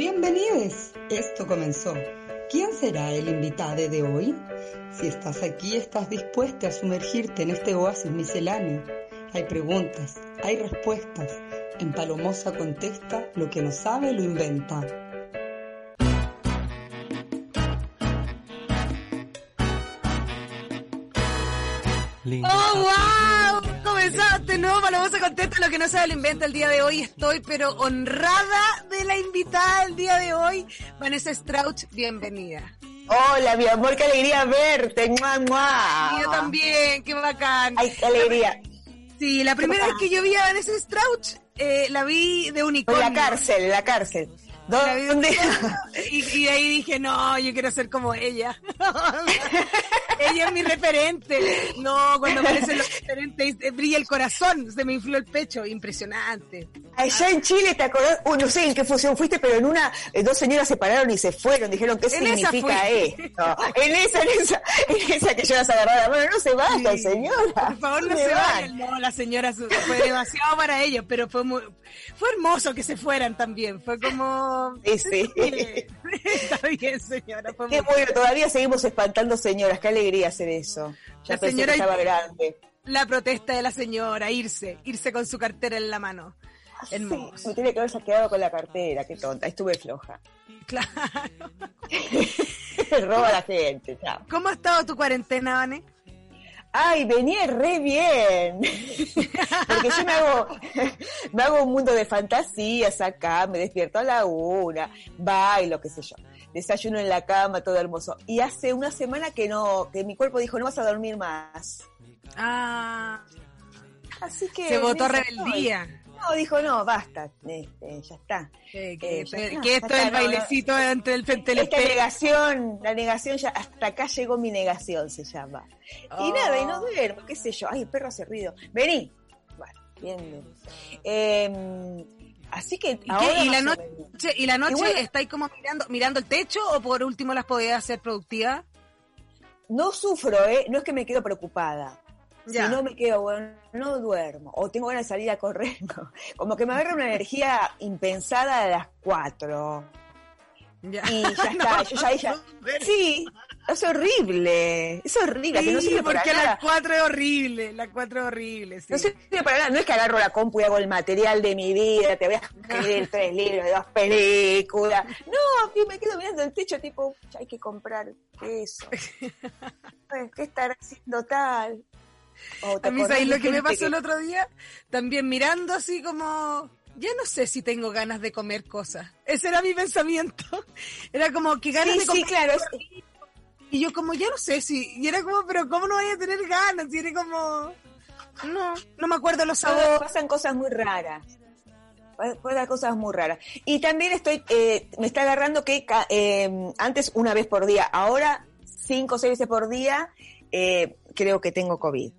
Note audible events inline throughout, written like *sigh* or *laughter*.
Bienvenidos. Esto comenzó. ¿Quién será el invitado de hoy? Si estás aquí, estás dispuesta a sumergirte en este oasis misceláneo. Hay preguntas, hay respuestas. En Palomosa contesta, lo que no sabe lo inventa. Comenzaste, ¿no? Palomosa contesta lo que no sabe lo inventa el día de hoy. Estoy pero honrada de la invitada el día de hoy. Vanessa Strauch, bienvenida. Hola, mi amor, qué alegría verte. ¡Mua, mua! Yo también, qué bacán. Ay, qué alegría. Sí, la primera vez que yo vi a Vanessa Strauch, eh, la vi de unicornio. En la cárcel, en la cárcel. Y, y de ahí dije, no, yo quiero ser como ella. *laughs* ella es mi referente. No, cuando aparecen los referentes, eh, brilla el corazón, se me infló el pecho, impresionante. Allá en Chile, ¿te acordás? Uh, no sé en qué fusión fuiste, pero en una, eh, dos señoras se pararon y se fueron. Dijeron, ¿qué En esa significa esto? En esa, en esa, en esa que llevas agarrada. Bueno, no se basta, Sí. señora. Por favor, no ¿Dónde se van? vayan. No, la señora fue demasiado para ellos, pero fue muy, fue hermoso que se fueran también. Fue como... Sí, sí. *laughs* Está bien, señora. Fue Qué muy- bueno, todavía seguimos espantando señoras. Qué alegría hacer eso. Ya La pensé señora- que estaba grande. La protesta de la señora, irse, irse con su cartera en la mano. Hermoso. Sí, me tiene que haberse quedado con la cartera, qué tonta. Estuve floja. *laughs* Claro. *laughs* Roba a la gente, chao. ¿Cómo ha estado tu cuarentena, Vane? Ay, venía re bien. *laughs* Porque yo me hago, me hago un mundo de fantasías acá, me despierto a la una, bailo, qué sé yo. Desayuno en la cama, todo hermoso. Y hace una semana que no, que mi cuerpo dijo, no vas a dormir más. Ah, Así que. se votó rebeldía. estoy. No, dijo, no, basta, este, ya está. Que, que- Eh, ya que está, esto ya es el no, bailecito entre el frente Esta negación, la negación ya, hasta acá llegó mi negación, se llama. Y Oh. nada, y no duermo, qué sé yo. Ay, el perro hace ruido. Vení. Bueno, bien. Eh, así que ¿Y, ahora ¿Y la noche. ¿Y la noche estáis como mirando, mirando el techo o por último las podías hacer productivas? no sufro, ¿eh? No es que me quedo preocupada. Ya. Si no me quedo, bueno, no duermo. O tengo ganas de salir a correr. *laughs* no. Como que me agarra una energía impensada a las cuatro. Ya. Y ya *laughs* está. yo ya, ya- Sí, es horrible. Es horrible. que no Sí, sirve para porque nada. las cuatro es horrible, las cuatro es horrible, sí. No sirve para nada, no es que agarro la compu y hago el material de mi vida, te voy a escribir tres libros, dos películas. *laughs* No, me quedo mirando el techo, tipo, "Ya hay que comprar eso. ¿Qué estará haciendo tal? O, ¿te A mí, acordás ¿sabes de lo que me pasó el otro día? También mirando así como, ya no sé si tengo ganas de comer cosas. Ese era mi pensamiento. *laughs* Era como que ganas Sí, de comer. sí, claro. Y yo como, ya no sé si, y era como, pero ¿cómo no voy a tener ganas? Y era como, no, no me acuerdo los sabores. pasan cosas muy raras. Pa- Pasan cosas muy raras. Y también estoy, eh, me está agarrando que eh, antes una vez por día, ahora cinco o seis veces por día, eh, creo que tengo COVID.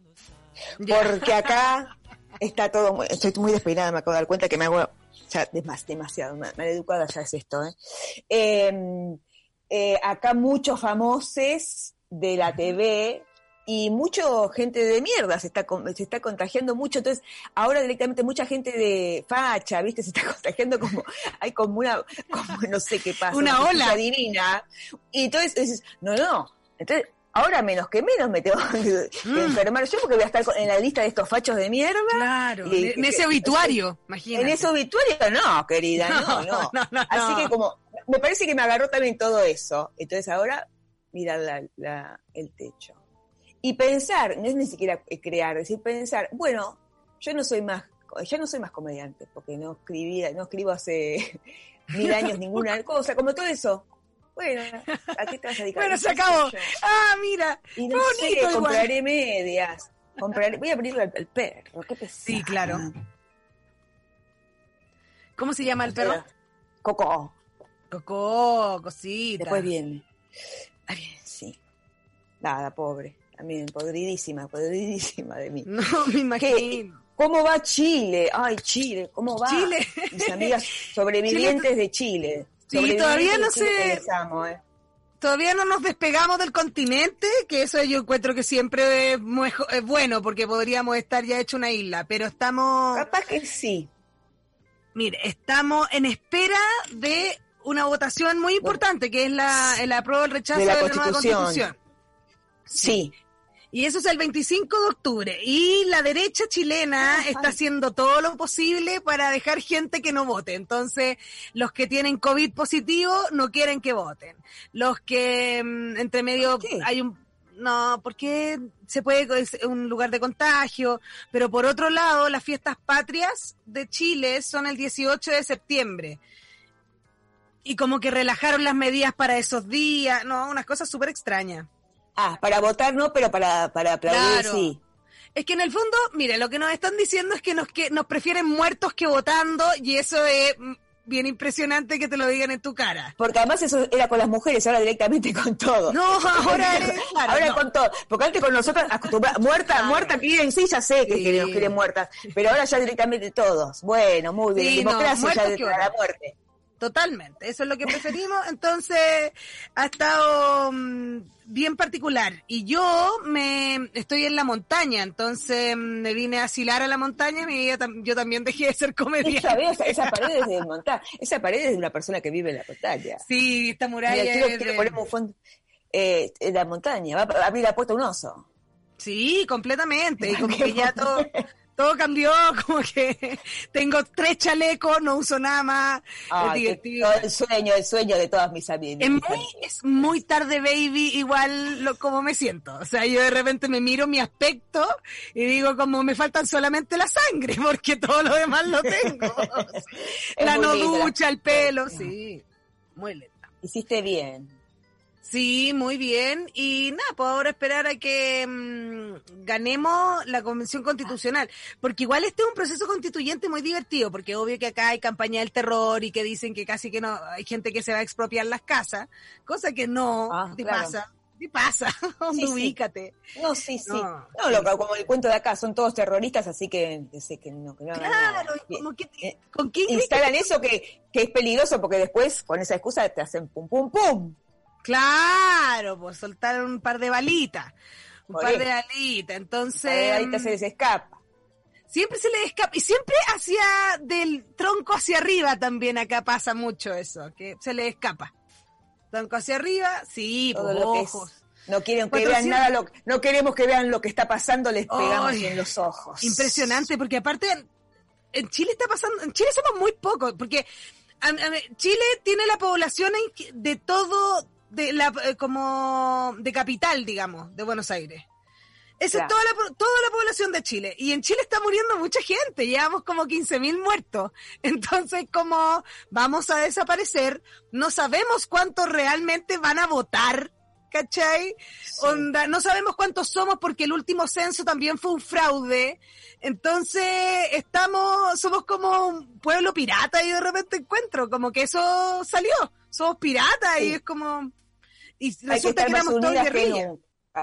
Porque acá está todo, muy- estoy muy despeinada, me acabo de dar cuenta que me hago ya demas- demasiado, mal, educada ya es esto. ¿eh? Eh, eh, acá muchos famosos de la TV y mucha gente de mierda se está, se está contagiando mucho, entonces ahora directamente mucha gente de facha, ¿viste? Se está *laughs* contagiando como, hay como una, como no sé qué pasa. Una ola. divina. Y entonces dices, no, no, entonces ahora menos que menos me tengo *laughs* que Mm. enfermar yo porque voy a estar en la lista de estos fachos de mierda. Claro, Y- en ese obituario, imagínate. En ese obituario, no, querida, *laughs* no, No, no. Así no. que como, me parece que me agarró también todo eso. Entonces ahora, la, la- el techo. Y pensar, no es ni siquiera crear, es decir, pensar, bueno, yo no soy más, ya no soy más comediante, porque no escribía, no escribo hace *laughs* mil años ninguna cosa, como todo eso. Bueno, ¿a qué te vas a dedicar? Bueno, se acabó. Ah, mira, Y no bonito sé, igual. compraré medias. Compraré, voy a abrirle al, al perro, qué pesado. Sí, claro. ¿Cómo se llama el perro? Coco. Coco, cosita. Después viene. Ah, bien, sí. Nada, pobre. También, podridísima, podridísima de mí. *laughs* No, me imagino. ¿Cómo va Chile? Ay, Chile, ¿cómo va? Chile. Mis amigas *laughs* sobrevivientes de Chile. Sí, todavía no sé- ¿eh? Todavía no nos despegamos del continente, que eso yo encuentro que siempre es, muy- es bueno, porque podríamos estar ya hecho una isla, pero estamos, Capaz que sí. mire, estamos en espera de una votación muy importante, que es la, el apruebo el rechazo de la, nueva constitución. Sí. Y eso es el 25 de octubre. Y la derecha chilena ah, está haciendo todo lo posible para dejar gente que no vote. Entonces, los que tienen COVID positivo no quieren que voten. Los que mm, entre medio hay un no, porque se puede, es un lugar de contagio, pero por otro lado, las fiestas patrias de Chile son el 18 de septiembre. Y como que relajaron las medidas para esos días, no, unas cosas súper extrañas. Ah, para votar no, pero para, para aplaudir sí. Es que en el fondo, mire, lo que nos están diciendo es que nos, que nos prefieren muertos que votando y eso es bien impresionante que te lo digan en tu cara. Porque además eso era con las mujeres, ahora directamente *laughs* con todo. No, ahora Ahora con todo. Porque antes con nosotros, muerta, muerta, quieren, sí, ya sé que nos quieren muertas, pero ahora ya directamente todos. Bueno, muy bien, democracia ya de la muerte. Totalmente, eso es lo que preferimos. Entonces, ha estado mm, bien particular. Y yo me estoy en la montaña, entonces mm, me vine a asilar a la montaña y yo también dejé de ser comediante. Esa, esa pared es de *laughs* montaña, esa pared es de una persona que vive en la montaña. Sí, esta muralla Mira, quiero, un fondo, eh, en la montaña, va a abrir la puerta un oso. Sí, completamente. Y *laughs* como que ya todo, todo cambió, *laughs* como que tengo tres chalecos, no uso nada más. el sueño, el sueño de todas mis amigas. Es muy, tarde, baby, igual lo, como me siento. O sea, yo de repente me miro mi aspecto y digo como me faltan solamente la sangre, *laughs* porque todo lo demás lo tengo. *laughs* la no ducha, el pelo, sí. Muy lenta. Hiciste bien. Sí, muy bien. Y nada, pues ahora esperar a que mm, ganemos la convención constitucional. Porque igual este es un proceso constituyente muy divertido, porque obvio que acá hay campaña del terror y que dicen que casi que no, hay gente que se va a expropiar las casas, cosa que no, ah, ¿qué pasa? ¿Qué pasa? *laughs* ubícate? No, sí, sí. No, no como el cuento de acá, son todos terroristas, así que, sé que no, que no Claro, como que, eh, ¿con quién instalan eso que, que es peligroso porque después con esa excusa te hacen pum, pum, pum. Claro, pues soltar un par de balitas. Un par de balitas. Entonces. Ahí se les escapa. Siempre se les escapa. Y siempre hacia del tronco hacia arriba también acá pasa mucho eso, que se les escapa. Tronco hacia arriba, sí, por pues, ojos. No quieren que vean nada, lo, no queremos que vean lo que está pasando, les pegamos en los ojos. Impresionante, porque aparte en Chile está pasando, en Chile somos muy pocos, porque Chile tiene la población de todo, de la, eh, como de capital, digamos, de Buenos Aires. Esa es toda la, toda la población de Chile. Y en Chile está muriendo mucha gente. Llevamos como 15.000 muertos. *laughs* Entonces, como vamos a desaparecer, no sabemos cuántos realmente van a votar. ¿Cachai? Onda, no sabemos cuántos somos porque el último censo también fue un fraude. Entonces, estamos, somos como un pueblo pirata y de repente encuentro como que eso salió. Somos piratas y es como, y resulta que, éramos todos guerrillas.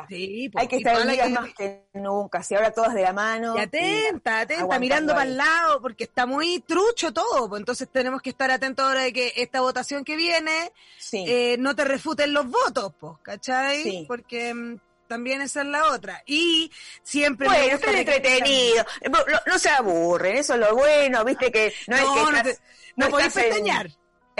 Sí, Hay que estar unidas más que nunca, si ahora todas de la mano. Y atenta, atenta, mirando para el lado, porque está muy trucho todo, pues entonces tenemos que estar atentos ahora de que esta votación que viene eh, no te refuten los votos, pues, ¿cachai? Porque mm, también esa es la otra. Y siempre... Bueno, es entretenido, no, se aburren, eso es lo bueno, viste que no, es que... no, te, no, podés pestañear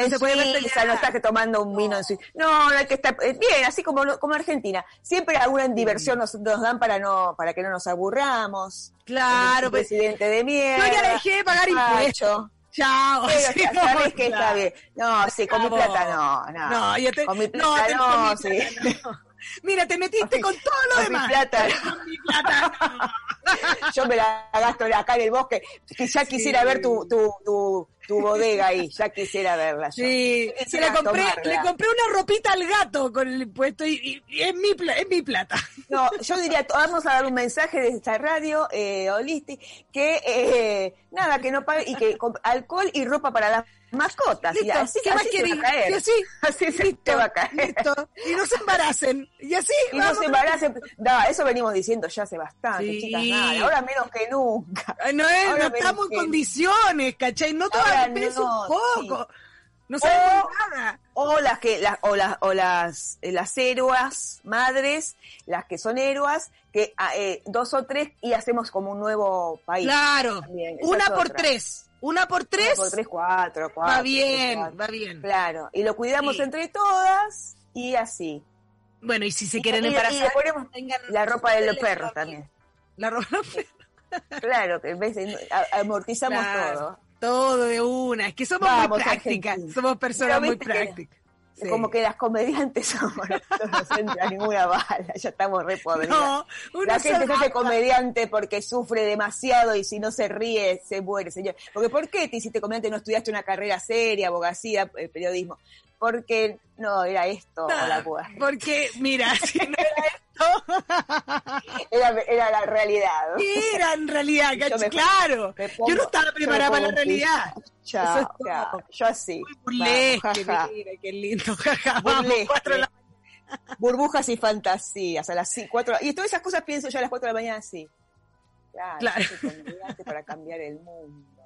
se puede Suiza, no estás tomando un vino en Suiza. No, no hay que estar eh, bien, así como como Argentina. Siempre alguna diversión nos, nos dan para no para que no nos aburramos. Claro, pues, presidente de mierda. Yo ya dejé de pagar impuestos. Chao. Pero *laughs* sabes que está bien. No, sí, con mi plata no, no. No, yo te, con mi plata no, sí. Mira, te metiste con todo lo demás. Mi plata. Con mi plata. *laughs* Yo me la gasto acá en el bosque. Ya quisiera ver tu, tu, tu, tu, bodega ahí. Ya quisiera verla. Sí, se le compré, le compré una ropita al gato con el impuesto y, es, mi, es mi plata. No, yo diría, vamos a dar un mensaje de esta radio, eh, Olisti, que eh, nada, que no pague y que alcohol y ropa para las mascotas. y así, ¿Qué así se va a caer. Y así, así se va a caer. Y no se embaracen. Y así. Y no se embaracen. No, eso venimos diciendo ya hace bastante, chicas. Nada, ahora menos que nunca. No, es, no estamos en condiciones, ¿cachai? No te un poco. No sabemos nada. O las que, las, o las, o las, eh, las héroas madres, las que son héroas, que ah, eh, dos o tres y hacemos como un nuevo país. Claro. Una por tres. Una por tres. Una por tres, cuatro, cuatro. Va bien, va bien. Claro. Y lo cuidamos entre todas y así. Bueno, y si se quieren embarazar, y le ponemos la ropa de los perros también. La ropa de los perros. *laughs* Claro, que en vez de, amortizamos todo. Todo de una. Es que somos muy prácticas. Somos personas muy prácticas. Como que las comediantes *laughs* somos, no se entra ninguna bala, ya estamos re podridos. No, la gente se hace comediante porque sufre demasiado y si no se ríe, se muere, señor. Porque ¿por qué te hiciste comediante no estudiaste una carrera seria, abogacía, eh, periodismo? Porque no, era esto o la Porque, mira, *laughs* si no era esto. era, era la realidad. Era en realidad, claro. yo no estaba preparada para la realidad. Chao, yo así. Burlesque, mira, qué lindo, jaja. Burbujas y fantasías a las cuatro Y todas esas cosas pienso yo a las 4 de la mañana así. Claro, claro. para cambiar el mundo.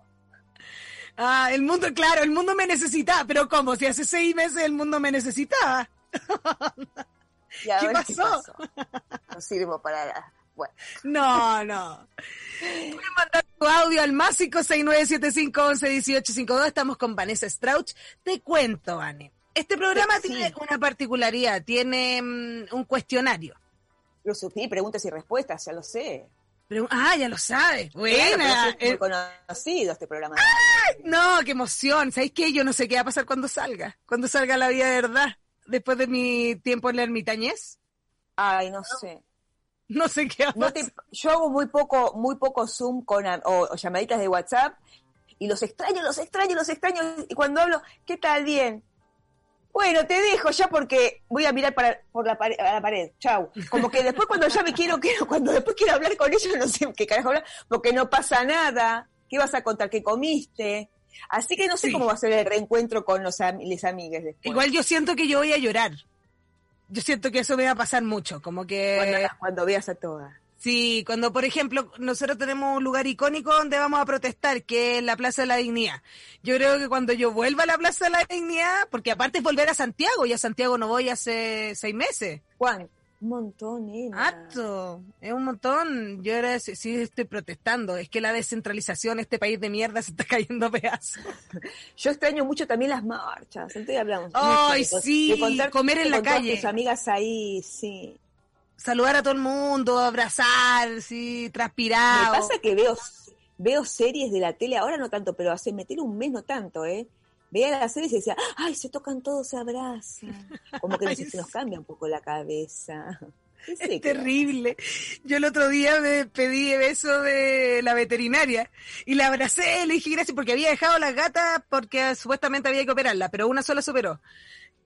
Ah, el mundo, claro, el mundo me necesitaba, pero ¿cómo? Si hace seis meses el mundo me necesitaba. *laughs* ¿Qué pasó? No sirvo para nada. Bueno. No, no. Pueden mandar tu audio al más 56975111852. Estamos con Vanessa Strauch. Te cuento, Anne. Este programa tiene una particularidad, tiene mm, un cuestionario. Lo supí, preguntas y respuestas, ya lo sé ah, ya lo sabes. Buena. es muy conocido este programa. No, qué emoción. ¿Sabéis qué? Yo no sé qué va a pasar cuando salga. Cuando salga la vida de verdad. Después de mi tiempo en la ermitañez. Ay, no, sé. No sé qué va a pasar. yo hago muy poco, muy poco Zoom con, o, llamaditas de WhatsApp y los extraño, los extraño, los extraño. Y cuando hablo, ¿qué tal? Bien. Bueno, te dejo ya porque voy a mirar para, por la pared, a la pared. Chau. Como que después cuando ya me quiero, quiero, cuando después quiero hablar con ellos, no sé qué carajo hablar, porque no pasa nada. ¿Qué vas a contar? ¿Qué comiste? Así que no sé cómo va a ser el reencuentro con los les amigues después. Igual yo siento que yo voy a llorar. Yo siento que eso me va a pasar mucho, como que... Cuando, cuando veas a todas. Sí, cuando por ejemplo nosotros tenemos un lugar icónico donde vamos a protestar, que es la Plaza de la Dignidad. Yo creo que cuando yo vuelva a la Plaza de la Dignidad, porque aparte es volver a Santiago, y a Santiago no voy hace seis meses. Juan, un montón, ¿eh? Acto, es un montón. Yo ahora sí, estoy protestando. Es que la descentralización, este país de mierda, se está *laughs* cayendo a pedazos. *laughs* Yo extraño mucho también las marchas. Entonces hablamos. Ay, sí, comer en la calle. Tus amigas ahí, sí saludar a todo el mundo, abrazar, sí, transpirar. Me pasa que veo, veo series de la tele, ahora no tanto, pero hace meter un mes no tanto, ¿eh? Veía las series y decía, ay, se tocan todos, se abrazan. Como que *laughs* se nos cambia un poco la cabeza. *laughs* Es terrible. Yo el otro día me pedí beso de la veterinaria y la abracé, le dije gracias porque había dejado las gatas porque supuestamente había que operarla, pero una sola superó.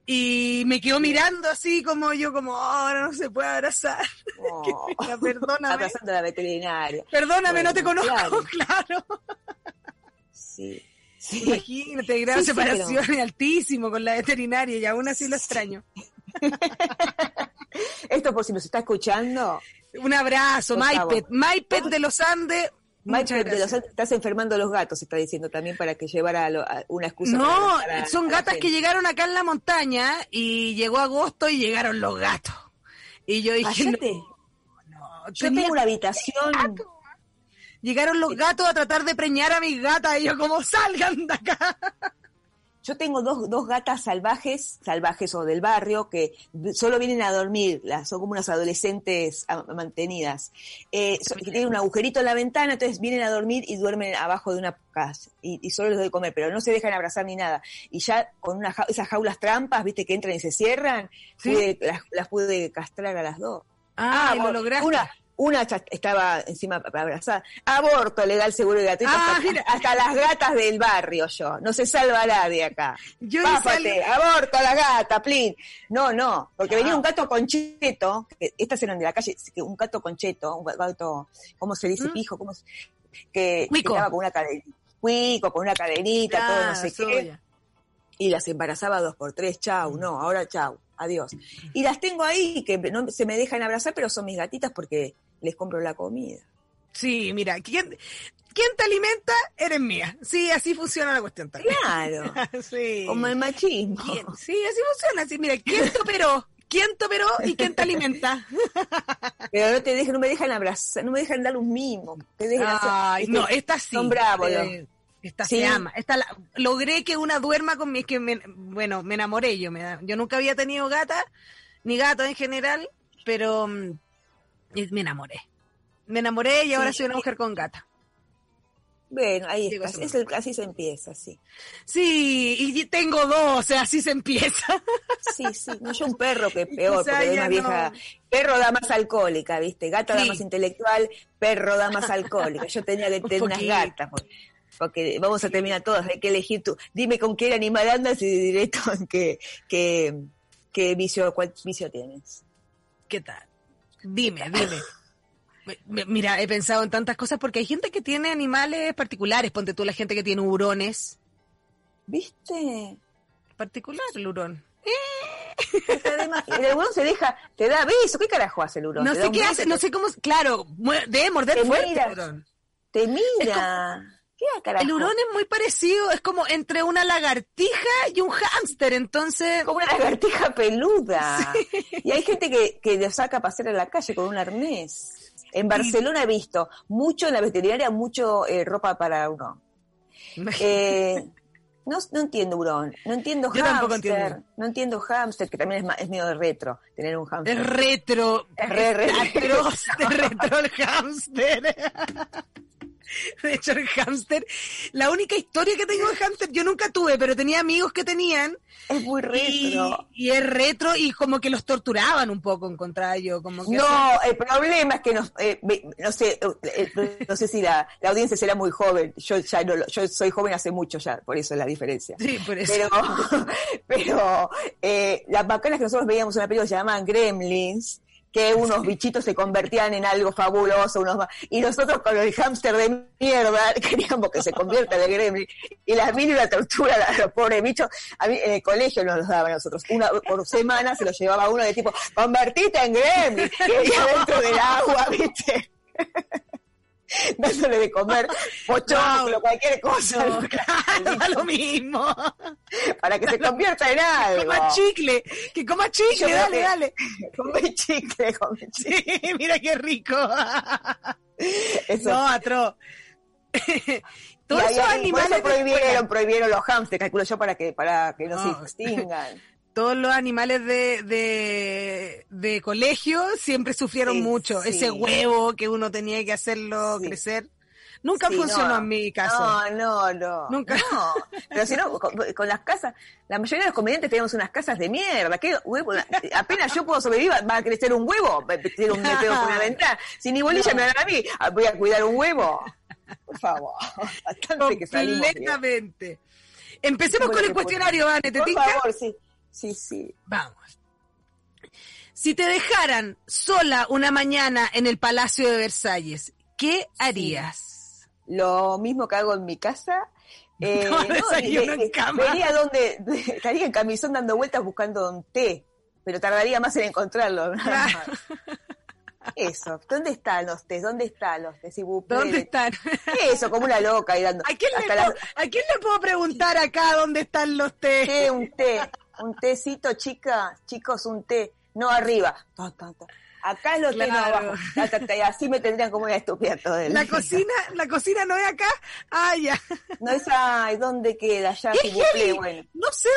Y me quedó mirando así como yo, como, ahora no se puede abrazar. Oh, *laughs* perdóname. Abrazando a la veterinaria. Perdóname, no te conozco, *laughs* claro. Sí. sí. Imagínate, grado sí, separación *laughs* altísimo con la veterinaria y aún así lo extraño. Esto por si nos está escuchando. Un abrazo, Maipet. Maipet de los Andes, estás enfermando a los gatos, está diciendo también para que llevara una excusa. No, son gatas que llegaron acá en la montaña y llegó agosto y llegaron los gatos. Y yo dije, no, yo tengo una habitación. Llegaron los gatos a tratar de preñar a mis gatas y yo como salgan de acá. Yo tengo dos, dos gatas salvajes, salvajes o del barrio, que solo vienen a dormir, las, son como unas adolescentes mantenidas. Eh, tienen un agujerito en la ventana, entonces vienen a dormir y duermen abajo de una casa. Y, solo les doy comer, pero no se dejan abrazar ni nada. Y ya con una, esas jaulas trampas, viste, que entran y se cierran, las, las, pude castrar a las dos. Ah, ah lo lograste. Una, una estaba encima abrazar. Aborto legal, seguro y gratuito. Ah, hasta, las gatas del barrio yo. No se salva nadie acá. Yo Pápate, aborto a la gata, plin. No, no, porque venía un gato concheto, que estas eran de la calle, un gato concheto, un gato, ¿cómo se dice? ¿Mm? Pijo, ¿cómo se, que, estaba con una cadenita. Cuico, con una cadenita, todo no sé qué. Y las embarazaba dos por tres, chau, no, ahora chau, adiós. Y las tengo ahí, que no se me dejan abrazar, pero son mis gatitas porque les compro la comida. Sí, mira, ¿quién te alimenta? Eres mía. Sí, así funciona la cuestión también. Claro. *laughs* sí. Como el machismo. Sí, así funciona. Así, mira, ¿quién te operó? ¿Quién te operó y quién te alimenta? *laughs* Pero no te dejan, no me dejan abrazar, no me dejan dar un mimo. Te dejan hacer- Ay, no, esta sí. Son bravos. Eh, esta Sí. se ama. Esta la- logré que una duerma con mi, es que me- bueno, me enamoré yo. Me, yo nunca había tenido gata, ni gato en general, pero mm, me enamoré. Me enamoré y ahora Sí. soy una mujer con gata. Bueno, ahí Digo, Es el- así se empieza, sí. Sí, y tengo dos, o sea, así se empieza. Sí, sí. No, yo un *laughs* perro que es peor, porque más vieja. no. Perro da más alcohólica, ¿viste? Gata da más intelectual, perro da más alcohólica. Yo tenía que *laughs* tener unas gatas, porque, porque vamos a terminar todas, hay que elegir tú. Dime con qué animal andas y directo *laughs* en qué, qué, qué vicio, cuál vicio tienes. ¿Qué tal? Dime, dime. Me- me- Mira, he pensado en tantas cosas porque hay gente que tiene animales particulares. Ponte tú la gente que tiene hurones. ¿Viste? Particular el hurón. Además, el hurón se deja, te da beso. ¿Qué carajo hace el hurón? No sé qué hace, no sé cómo. Claro, debe morder Te fuerte mira. el hurón. Te mira. ¿Qué carajo? El hurón es muy parecido, es como entre una lagartija y un hámster, entonces. como una lagartija peluda. Y hay gente que, que lo saca a pasear en la calle con un arnés. En Barcelona he visto mucho en la veterinaria, mucho eh, ropa para hurón. Eh, no, no entiendo hurón, no entiendo Yo entiendo. no entiendo hámster, que también es, es medio de retro tener un hámster. Es retro. Es re, re, atroz de retro el hámster. *laughs* *laughs* De hecho, el hámster, la única historia que tengo de hámster, yo nunca tuve, pero tenía amigos que tenían. Es muy Y, retro. y es retro y como que los torturaban un poco, encontraba yo. Como que No, el problema es que nos, eh, no sé, eh, no sé si la, la audiencia será muy joven. Yo ya no, yo soy joven hace mucho ya, por eso es la diferencia. Sí, por eso. Pero, *laughs* pero eh, las bacanas que nosotros veíamos en una película se llamaban Gremlins, que unos bichitos se convertían en algo fabuloso, unos y nosotros con el hámster de mierda *laughs* queríamos que se convierta en el gremlin, y las mil y la tortura a los pobres bichos, a mí en el colegio nos los daban a nosotros, una por semana se los llevaba uno de tipo, convertite en gremlin, y dentro del agua, *laughs* viste, *laughs* dándole de comer pochoclo, cualquier cosa, No, *laughs* claro, da lo mismo. para que se convierta en algo. Coma chicle, que coma chicle, dale, que- dale. *laughs* Come chicle, come chicle. Sí, mira qué rico. Eso. No, atro. Todos esos por animales eso prohibieron, prohibieron los hamsters, calculo yo, para que, para que no, No. se extingan. Todos los animales de, de, de colegio siempre sufrieron Sí, mucho. sí. Ese huevo que uno tenía que hacerlo Sí. crecer. Nunca funcionó no. en mi caso. No, no, no. Nunca. No. Pero si no, *laughs* con, con las casas, la mayoría de los comediantes tenemos unas casas de mierda. ¿Qué huevo? Apenas yo puedo sobrevivir, va a crecer un huevo, va a crecer un por una ventana. Si ni bolilla me dan a mí, ah, voy a cuidar un huevo. Por favor. Bastante que salimos. Completamente. Empecemos con el cuestionario, Vane, ¿te Por tinca? favor, sí. Sí, sí. Vamos. Si te dejaran sola una mañana en el Palacio de Versalles, ¿qué harías? lo mismo que hago en mi casa. *laughs* Eh, No, desayuno en cama. Vería donde, estaría en camisón dando vueltas buscando un té, pero tardaría más en encontrarlo. nada Claro. más. Eso, ¿dónde están los tés? ¿Dónde están los tés? ¿Dónde están? Eso, como una loca ahí dando. ¿A quién, le puedo, la- ¿A quién le puedo preguntar acá dónde están los té? té, un té, un tecito, chica, chicos, un té, no arriba. Ta, ta, ta. Acá es los no Claro. abajo. Y así me tendrían como una estúpida todo el La día. cocina, la cocina no es acá. Ah, ya. No es, ay, ¿dónde queda? Ya. No sé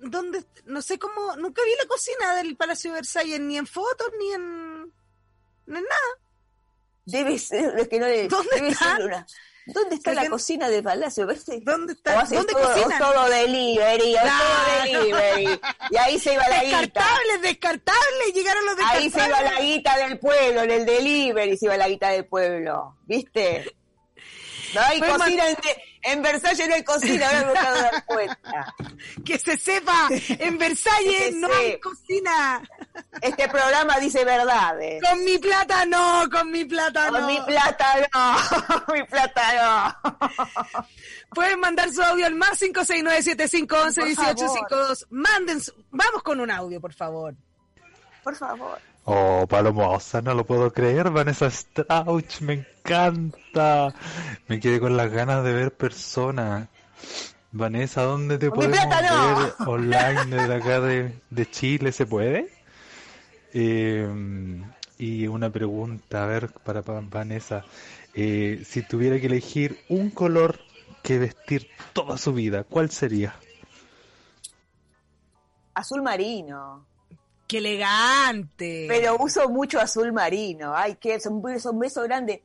dónde, dónde, no sé cómo, nunca vi la cocina del Palacio de Versalles, ni en fotos, ni en, ni en nada. Debe ser, es que no le, ¿Dónde debe está? ser una- ¿Dónde está la cocina del palacio? ¿Ves? ¿Dónde O está? haces ¿Dónde todo, o cocinan? todo delivery, o todo delivery. Y ahí se iba la guita. Descartables, descartables, llegaron los Ahí descartables. se iba la guita del pueblo, en el delivery se iba la guita del pueblo. ¿Viste? No hay Fue cocina en, en Versalles, no hay cocina, ahora me acabo de dar cuenta. *laughs* Que se sepa, en Versalles se no hay cocina. Este programa dice verdades. Con mi plata no, con mi plata Con no. mi plata no, *laughs* mi plata no. Pueden mandar su audio al más 569-7511-1852. Manden su... Vamos con un audio, por favor. Por favor. Oh, Palomosa, no lo puedo creer, Vanessa Strauch, me encanta. Me quedé con las ganas de ver personas. Vanessa, ¿dónde te podemos ver *laughs* online desde acá de, de Chile? ¿Se puede? Eh, y una pregunta, a ver, para Vanessa. Eh, si tuviera que elegir un color que vestir toda su vida, ¿cuál sería? Azul marino. ¡Qué elegante! Pero uso mucho azul marino. Ay, que son, un beso grande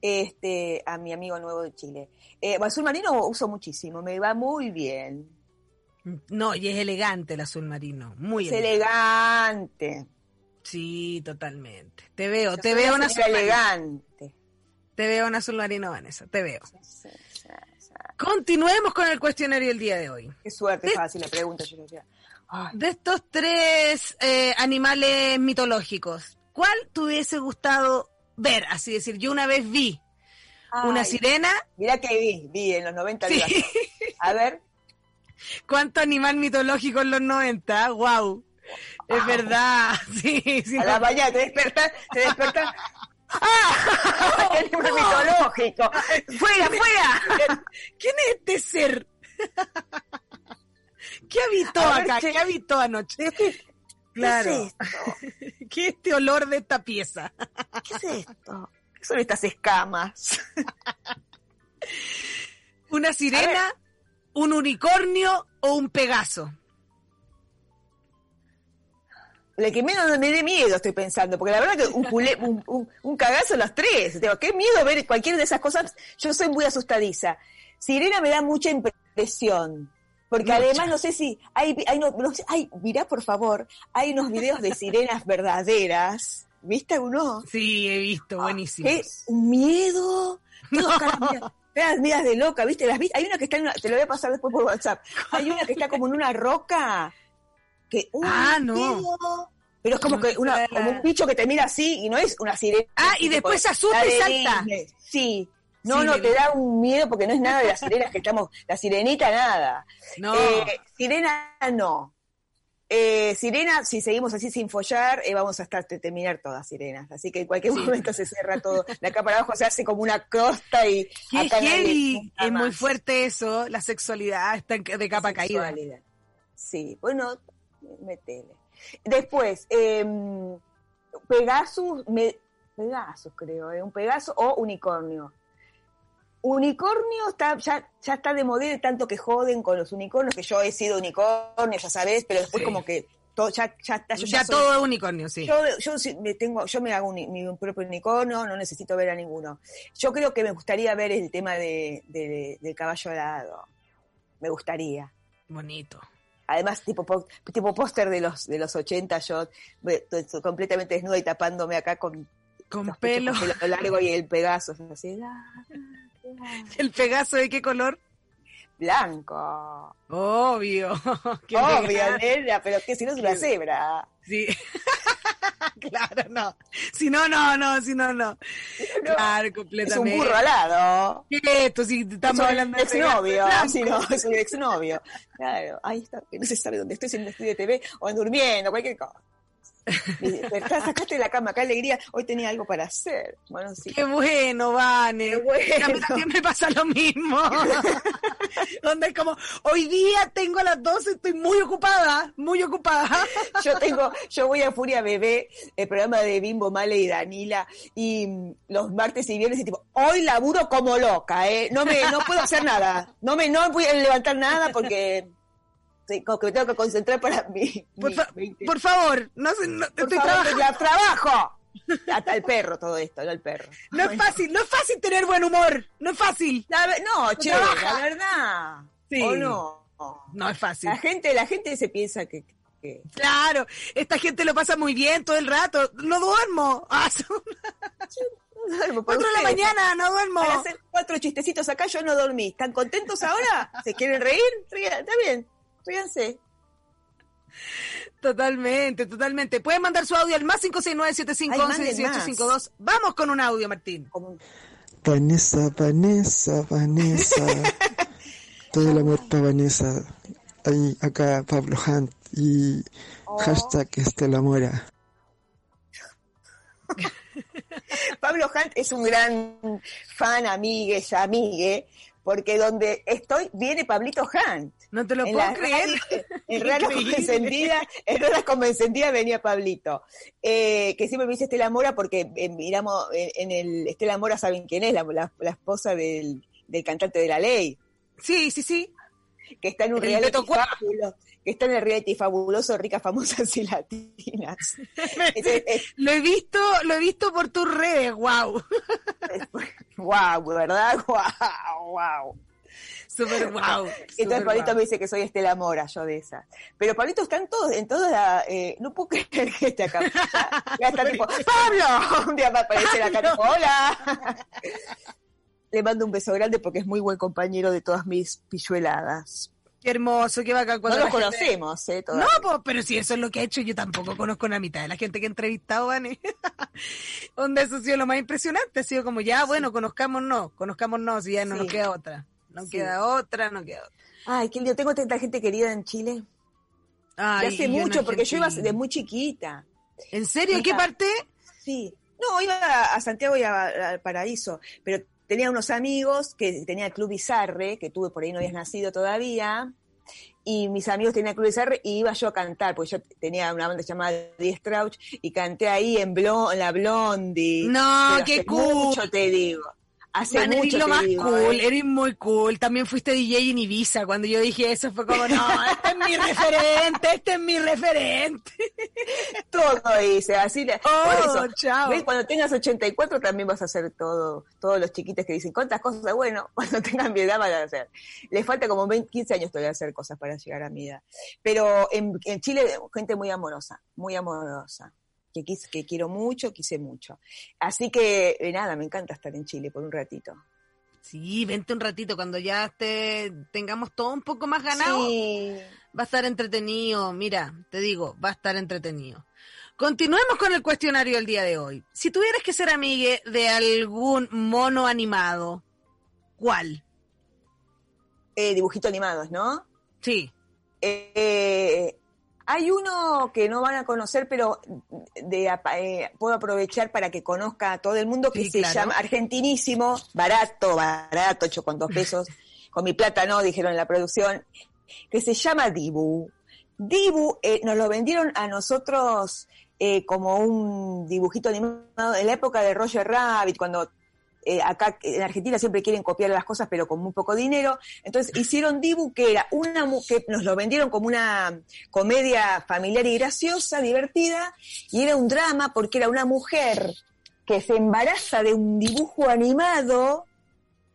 este, a mi amigo nuevo de Chile. Eh, azul marino uso muchísimo, me va muy bien. No, y es elegante el azul marino, muy es elegante. Sí, totalmente. Te veo, te veo en azul elegante. Te veo en azul marino, Vanessa, te veo. Continuemos con el cuestionario del día de hoy. Qué suerte fácil la pregunta, yo De estos tres eh, animales mitológicos, ¿cuál te hubiese gustado ver? Así decir, yo una vez vi una sirena. Mira que vi, vi en los 90. A ver. *laughs* ¿Cuánto animal mitológico en los 90? ¡Wow! Es verdad, *laughs* sí, sí. A la mañana te despertas, te despertas. ¡Ah! *laughs* animal mitológico! ¡Fuera, fuera! ¿Quién es este ser? ¿Qué habitó acá? ¿Qué habitó anoche? Claro. ¿Qué es esto? *laughs* ¿Qué es este olor de esta pieza? *laughs* ¿Qué es esto? ¿Qué son estas escamas? *laughs* ¿Una sirena, un unicornio o un pegaso? La que menos me dé miedo, estoy pensando, porque la verdad que un, un, un, cagazo los tres. Tengo qué miedo ver cualquiera de esas cosas. Yo soy muy asustadiza. Sirena me da mucha impresión. Porque además no sé si hay, hay, no, hay, mirá por favor, hay unos videos de sirenas verdaderas ¿Viste uno? Sí, he visto, ah, buenísimo. ¡Qué miedo! No. miras *laughs* de loca, ¿viste? Las, hay una que está en una, te lo voy a pasar después por WhatsApp. Hay una que está como en una roca. Que, ah, no. pero es como que una, como un bicho que te mira así y no es una sirena. Ah, y después se asusta y salta. Sí. No, no, te da un miedo porque no es nada de las sirenas que estamos, la sirenita nada. No. Eh, sirena no. Eh, Sirena, si seguimos así sin follar, eh, vamos a estar terminar todas sirenas. Así que en cualquier momento se cierra todo. De acá para abajo se hace como una costa y. Qué es muy fuerte eso, la sexualidad está de capa caída. Sí, bueno, metele. Después, eh, Pegasus, me, Pegasus creo, eh, un Pegasus o unicornio. Unicornio está, ya, ya está de moda tanto que joden con los unicornios, que yo he sido unicornio, ya sabes, pero después como que todo, ya, ya está. ya, todo es unicornio, sí. Yo, yo me tengo, yo me hago un, mi propio unicornio, no necesito ver a ninguno. Yo creo que me gustaría ver el tema de, del caballo alado. Me gustaría. Bonito. Además, tipo, tipo póster de los, de los 80, yo completamente desnuda y tapándome acá con, con pelo. largo y el pegazo. Así, *laughs* ¿El Pegaso de qué color? Blanco. Obvio. *laughs* Obvio, nena, pero que si no es una cebra. Sí. *laughs* claro, no. Si no, no, no, si no, no. Claro, completamente. Es un burro alado. ¿Qué esto? Si estamos hablando de exnovio. Si no, es un exnovio. Claro, ahí está. No se sabe dónde estoy, si el estudio de TV o durmiendo, cualquier cosa. Sacaste la cama, qué alegría. Hoy tenía algo para hacer. Bueno, sí. Qué bueno, Vane. A mí también me pasa lo mismo. *laughs* Donde es como, hoy día tengo a las 12, estoy muy ocupada, muy ocupada. *laughs* yo tengo, yo voy a Furia Bebé, el programa de Bimbo, Male y Danila, y mm, los martes y viernes, y tipo, hoy laburo como loca, ¿eh? No me, no puedo hacer nada. No me, no voy a levantar nada porque como que me tengo que concentrar para mí. Por, favor, no, no estoy trabajando. trabajo. Hasta el perro todo esto, no el perro. No es fácil, no es fácil tener buen humor, no es fácil. no, che, la verdad. Sí. ¿O no? No es fácil. La gente, la gente se piensa que, Claro, esta gente lo pasa muy bien todo el rato. No duermo. *laughs* Ah, no duermo cuatro de la mañana, no duermo. Para hacer cuatro chistecitos acá, yo no dormí. ¿Están contentos ahora? ¿Se quieren reír? Está bien. Fíjense. Totalmente, totalmente. Pueden mandar su audio al más 569-7511-1852. Vamos con un audio, Martín. Vanessa, Vanessa, Vanessa. *laughs* Todo el amor para Vanessa. Ahí, acá Pablo Hunt y oh. hashtag Estela Mora. *laughs* Pablo Hunt es un gran fan, amigue, amigue, porque donde estoy viene Pablito Hunt. No te lo puedo creer. en *laughs* Rara Convencendida, en Rara Convencendida venía Pablito, eh, que siempre me dice Estela Mora porque eh, miramos en, el Estela Mora saben quién es, la, esposa del, del cantante de la ley. Sí, sí, sí que está en un reality fabuloso, que está en el reality fabuloso, ricas, famosas y latinas. *laughs* lo he visto, lo he visto por tus redes, wow. wow, ¿verdad? Wow, wow. Super wow. Entonces Pablito me dice que soy Estela Mora, yo de esa. Pero Pablito está en todo, en toda eh, no puedo creer que esté acá. Ya, está tipo, *laughs* ¡Pablo! Un día va a aparecer acá tipo, ¡Hola! le mando un beso grande porque es muy buen compañero de todas mis pillueladas. Qué hermoso, qué bacán. Cuando no lo conocemos, ¿eh? No, pero si eso es lo que ha hecho, yo tampoco conozco a la mitad de la gente que he entrevistado, Vane. Donde *laughs* eso ha sido lo más impresionante. Ha sido como, ya, bueno, conozcámonos, conozcámonos y ya no nos queda otra. No queda otra, no queda otra. Ay, qué lindo. Tengo tanta gente querida en Chile. Ay, hace mucho, porque yo iba de muy chiquita. ¿En serio? ¿En qué parte? Sí. No, iba a Santiago y al Paraíso, pero tenía unos amigos que tenía el Club Bizarre, que tuve por ahí no habías nacido todavía, y mis amigos tenían el Club Bizarre y iba yo a cantar, porque yo tenía una banda llamada Die Strauch y canté ahí en, La Blondie. No, qué cool. Mucho te digo. Hace mucho lo más cool, ¿eh? eres muy cool. También fuiste DJ en Ibiza. Cuando yo dije eso fue como, no, este es mi referente, este es mi referente. *laughs* todo hice, así le... Oh, chao. Cuando tengas 84 también vas a hacer todo. Todos los chiquitos que dicen, ¿cuántas cosas? Bueno, *laughs* cuando tengan mi edad van a hacer. Les falta como 15 años todavía hacer cosas para llegar a mi edad. Pero en, en Chile, gente muy amorosa, muy amorosa que, que quiero mucho, quise mucho. Así que eh, nada, me encanta estar en Chile por un ratito. Sí, vente un ratito, cuando ya te, tengamos todo un poco más ganado, va a estar entretenido, mira, te digo, va a estar entretenido. Continuemos con el cuestionario del día de hoy. Si tuvieras que ser amigue de algún mono animado, ¿cuál? Eh, dibujitos animados, ¿no? Sí. Eh, hay uno que no van a conocer, pero de, eh, puedo aprovechar para que conozca a todo el mundo, que se llama Argentinísimo, barato, barato, hecho con dos pesos, con mi plata no, dijeron en la producción, que se llama Dibu. Dibu eh, nos lo vendieron a nosotros eh, como un dibujito animado en la época de Roger Rabbit, cuando eh, acá en Argentina siempre quieren copiar las cosas, pero con muy poco dinero. Entonces hicieron Dibu, que era una que nos lo vendieron como una comedia familiar y graciosa, divertida, y era un drama porque era una mujer que se embaraza de un dibujo animado,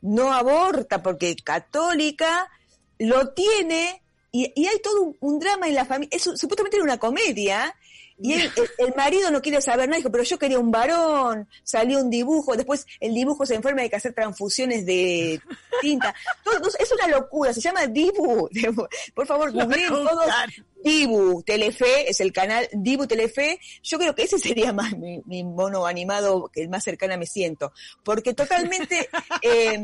no aborta porque católica, lo tiene, y, hay todo un, drama en la familia. Es supuestamente era una comedia, y el, marido no quiere saber nada, dijo, pero yo quería un varón, salió un dibujo, después el dibujo se enferma, hay que hacer transfusiones de tinta. es una locura, se llama Dibu. *laughs* Por favor, googleen todos. Dibu Telefe, es el canal Dibu Telefe. Yo creo que ese sería más mi, mono animado, el más cercano me siento. Porque totalmente... *laughs* Eh,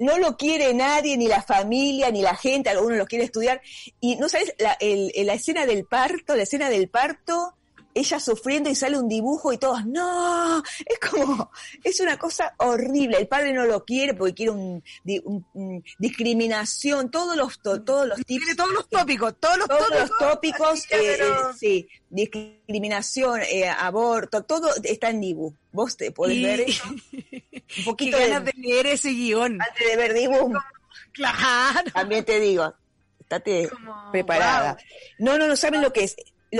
no lo quiere nadie, ni la familia, ni la gente, algunos lo quiere estudiar. Y no sabes, la, la escena del parto, la escena del parto, ella sufriendo y sale un dibujo y todos, no, es como, es una cosa horrible. El padre no lo quiere porque quiere un, discriminación, todos los, todos los tipos. todos los tópicos, todos los todos tópicos. Los tópicos eh, eh, sí, discriminación, eh, aborto, todo está en Dibu. Vos te podés ver *laughs* un poquito Qué ganas de, leer ese guion. Antes de ver Dibu. Claro. También te digo, estate preparada. No, no, no saben lo que es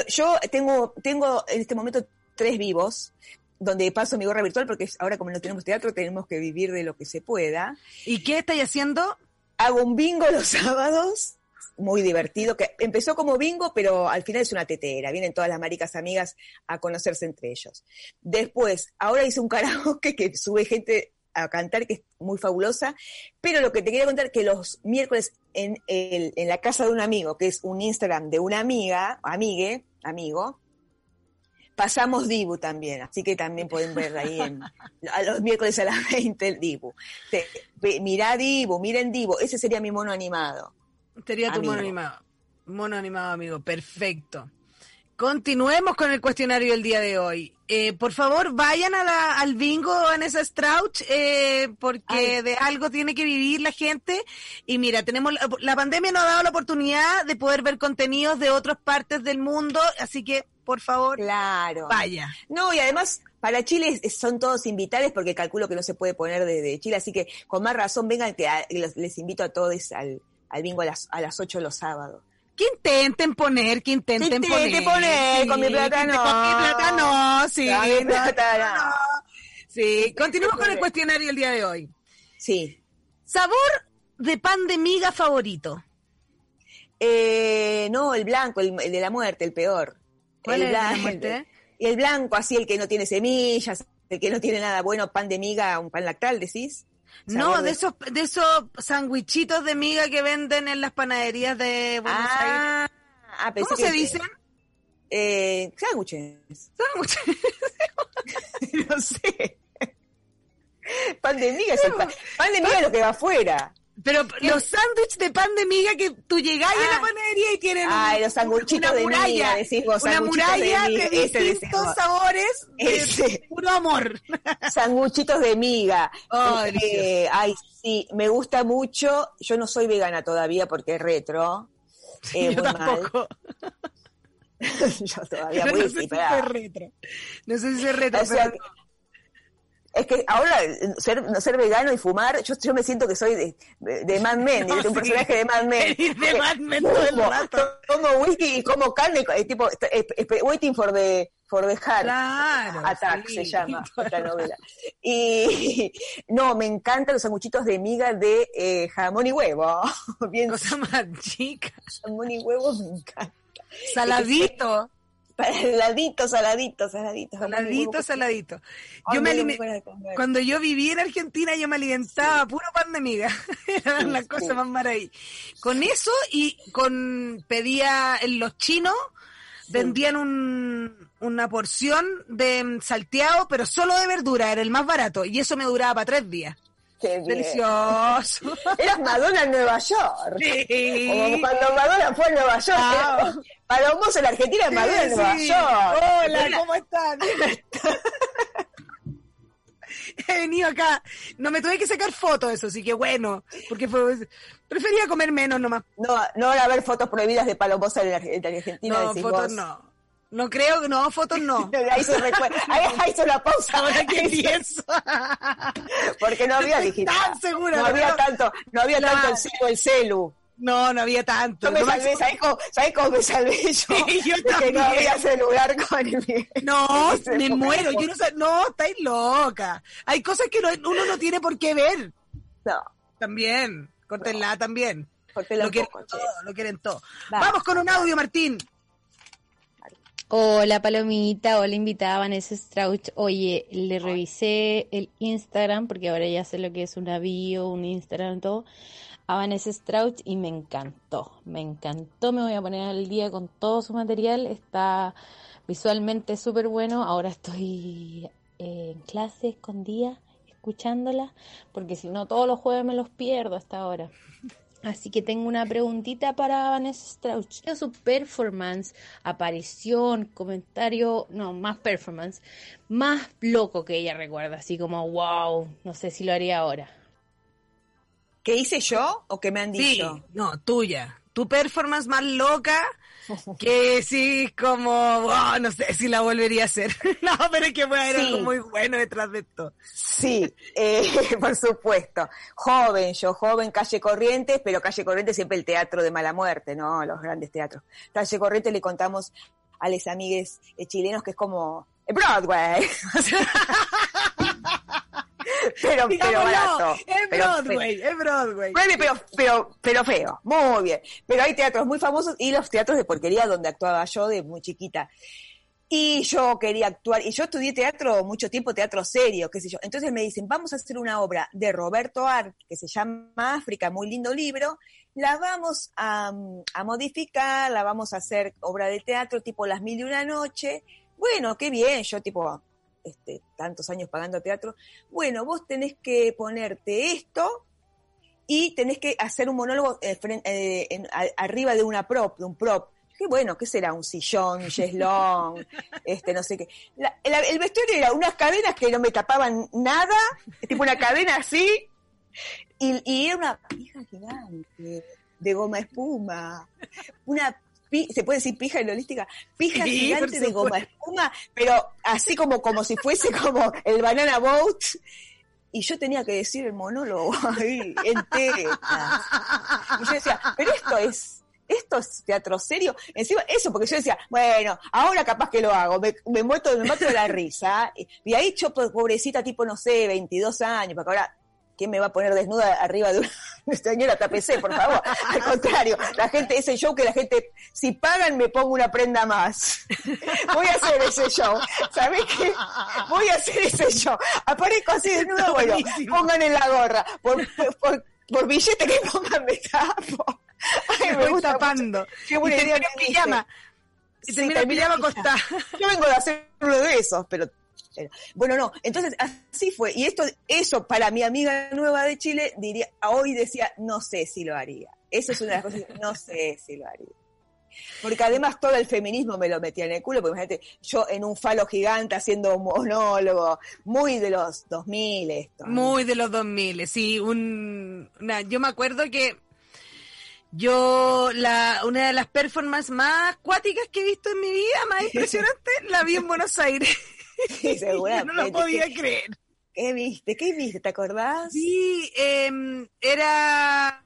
yo tengo, tengo en este momento tres vivos, donde paso mi gorra virtual, porque ahora como no tenemos teatro, tenemos que vivir de lo que se pueda. ¿Y qué estáis haciendo? Hago un bingo los *laughs* sábados, muy divertido, que empezó como bingo, pero al final es una tetera, vienen todas las maricas amigas a conocerse entre ellos. Después, ahora hice un karaoke que sube gente a cantar, que es muy fabulosa, pero lo que te quería contar que los miércoles en, el, en la casa de un amigo, que es un Instagram de una amiga, amigue, amigo, pasamos Dibu también, así que también pueden ver ahí a los miércoles a las *laughs* 20 el Dibu. mirá Dibu, miren Dibu, ese sería mi mono animado. Sería tu mono animado. Mono animado, amigo, perfecto. Continuemos con el cuestionario del día de hoy. Eh, por favor, vayan a la, al bingo Vanessa Strauch, eh, porque de algo tiene que vivir la gente. Y mira, tenemos la, pandemia nos ha dado la oportunidad de poder ver contenidos de otras partes del mundo, así que por favor, claro. vaya. No, y además para Chile son todos invitados porque calculo que no se puede poner de, Chile, así que con más razón vengan, que les, invito a todos al, al bingo a las, a las 8 los sábados. Que intenten poner, que intenten, que intenten poner. con mi plata no. Con mi plata no, sí. Con mi plata no. Sí, continuamos con el cuestionario el día de hoy. Sí. ¿Sabor de pan de miga favorito? Eh, no, el blanco, el, de la muerte, el peor. ¿Cuál el es blanco, la muerte? El, el blanco, así, el que no tiene semillas, el que no tiene nada bueno, pan de miga, un pan lactal, decís. No, de, esos de esos sandwichitos de miga que venden en las panaderías de Buenos ah, Aires. Ah, ¿Cómo se dicen? Eh, sándwiches. Sándwiches. *laughs* no sé. Pan de miga es el pan. Pan de miga es lo que va afuera. Pero los sándwiches de pan de miga que tú llegás a la ah. panadería y tienen Ay, los una muralla, de miga, una muralla de, distintos sabores de puro amor. *laughs* Sanguchitos de miga. Eh, ay, sí, me gusta mucho. Yo no soy vegana todavía porque es retro. *laughs* Eh, yo tampoco. *laughs* yo todavía voy no sé si es retro. No sé si es retro. pero es que ahora ser, ser vegano y fumar, yo, yo me siento que soy de, de, Mad Men, *laughs* de un personaje de Mad Men. de Mad Men todo el rato. Como whisky y como carne, tipo, waiting for the, for the heart. Claro, Attack se llama *laughs* esta novela. Y *laughs* no, me encantan los sanguchitos de miga de eh, jamón y huevo. Bien. Cosa más chica. Jamón y huevo me encanta. Saladito. *laughs* Saladito, saladito, saladito. Saladito, saladito. Yo me Cuando yo viví en Argentina, yo me alimentaba puro pan de miga. *laughs* Era la cosa más maravillosa. Con eso y con pedía en los chinos, vendían un, una porción de salteado, pero solo de verdura, era el más barato. Y eso me duraba para tres días. Qué Delicioso. *laughs* Eras Madonna en Nueva York. Sí. Como cuando Madonna fue a Nueva York. Ah. Para vos en la Argentina es Madonna en Nueva York. Hola, ¿cómo están? *laughs* He venido acá. No me tuve que sacar fotos, eso sí que bueno. Porque fue, prefería comer menos nomás. No, no a ver fotos prohibidas de Palomosa en, Argentina. No, fotos no. No creo, no, fotos no. *laughs* ahí se recuerda. Ahí, hizo la pausa. *laughs* Ahora que pienso. Porque no había digital. Tan segura. No había tanto, no había tanto el celu, el celu. No, no había tanto. Yo me salvé, ¿sabes cómo, ¿sabes cómo me salvé yo? *laughs* Sí, yo que no había celular con el *laughs* No, me muero. Yo no no, estáis loca. Hay cosas que uno no tiene por qué ver. No. También. Córtenla también. Córtenla lo quieren todo, lo quieren todo. Vamos con un audio, Martín. Hola Palomita, hola invitada Vanessa Strauch. Oye, le revisé el Instagram porque ahora ya sé lo que es una bio, un Instagram, todo, a Vanessa Strauch y me encantó, me encantó. Me voy a poner al día con todo su material, está visualmente súper bueno. Ahora estoy eh, en clase escondida escuchándola porque si no todos los jueves me los pierdo hasta ahora. Así que tengo una preguntita para Vanessa Strauch. Su performance, aparición, comentario, no, más performance, más loco que ella recuerda, así como, wow, no sé si lo haría ahora. ¿Qué hice yo o qué me han dicho? Sí, no, tuya. Tu performance más loca que sí, como, no sé si la volvería a hacer. *laughs* no, pero es que puede haber algo muy bueno detrás de esto. Sí, eh, *laughs* por supuesto. Joven, yo joven, calle Corrientes, pero calle Corrientes siempre el teatro de mala muerte, ¿no? Los grandes teatros. Calle Corrientes le contamos a los amigues eh, chilenos que es como Broadway. *laughs* pero, *laughs* pero barato. Es Broadway, es Broadway. Pero, pero, pero feo, muy bien. Pero hay teatros muy famosos y los teatros de porquería donde actuaba yo de muy chiquita. Y yo quería actuar, y yo estudié teatro mucho tiempo, teatro serio, qué sé yo. Entonces me dicen, vamos a hacer una obra de Roberto Art, que se llama África, muy lindo libro, la vamos a, a modificar, la vamos a hacer obra de teatro tipo Las Mil y Una Noche. Bueno, qué bien, yo tipo, este, tantos años pagando teatro, bueno, vos tenés que ponerte esto y tenés que hacer un monólogo eh, eh, arriba de una prop, de un prop. qué bueno, ¿qué será? Un sillón, un yeslón, *laughs* este, no sé qué. el vestuario era unas cadenas que no me tapaban nada, tipo una cadena así, y, y era una pija gigante de goma espuma, una se puede decir pija en holística, pija gigante de goma espuma, pero así como, como si fuese como el banana boat. Y yo tenía que decir el monólogo *laughs* ahí, entero. Y yo decía, pero esto es, esto es teatro serio. Encima, eso, porque yo decía, bueno, ahora capaz que lo hago, me, me muerto, me mato de la risa. Y ahí yo, pobrecita, tipo, no sé, 22 años, porque ahora ¿quién me va a poner desnuda arriba de una *laughs* señora tapecé, por favor? *laughs* Al contrario, la gente, ese show que la gente, si pagan me pongo una prenda más. *laughs* Voy a hacer ese show. ¿Sabés qué? Voy a hacer ese show. Aparezco así desnuda, bueno, pongan en la gorra. Por, por, por billete que pongan me tapo. Ay, me gusta tapando. Qué buena idea. pijama. Y termina pijama acostada. Yo vengo de hacer uno de esos, pero bueno, no, entonces así fue. Y esto, eso para mi amiga nueva de Chile, diría, hoy decía, no sé si lo haría. Eso es una de las cosas, no sé si lo haría. Porque además todo el feminismo me lo metía en el culo, porque imagínate, yo en un falo gigante haciendo un monólogo, muy de los 2000 esto. Muy de los 2000, sí, un, yo me acuerdo que yo, la, una de las performances más cuáticas que he visto en mi vida, más *laughs* impresionante, la vi en Buenos Aires. Sí, *laughs* seguramente. no lo podía creer. ¿Qué viste? ¿Qué viste? ¿Te acordás? Sí, em, era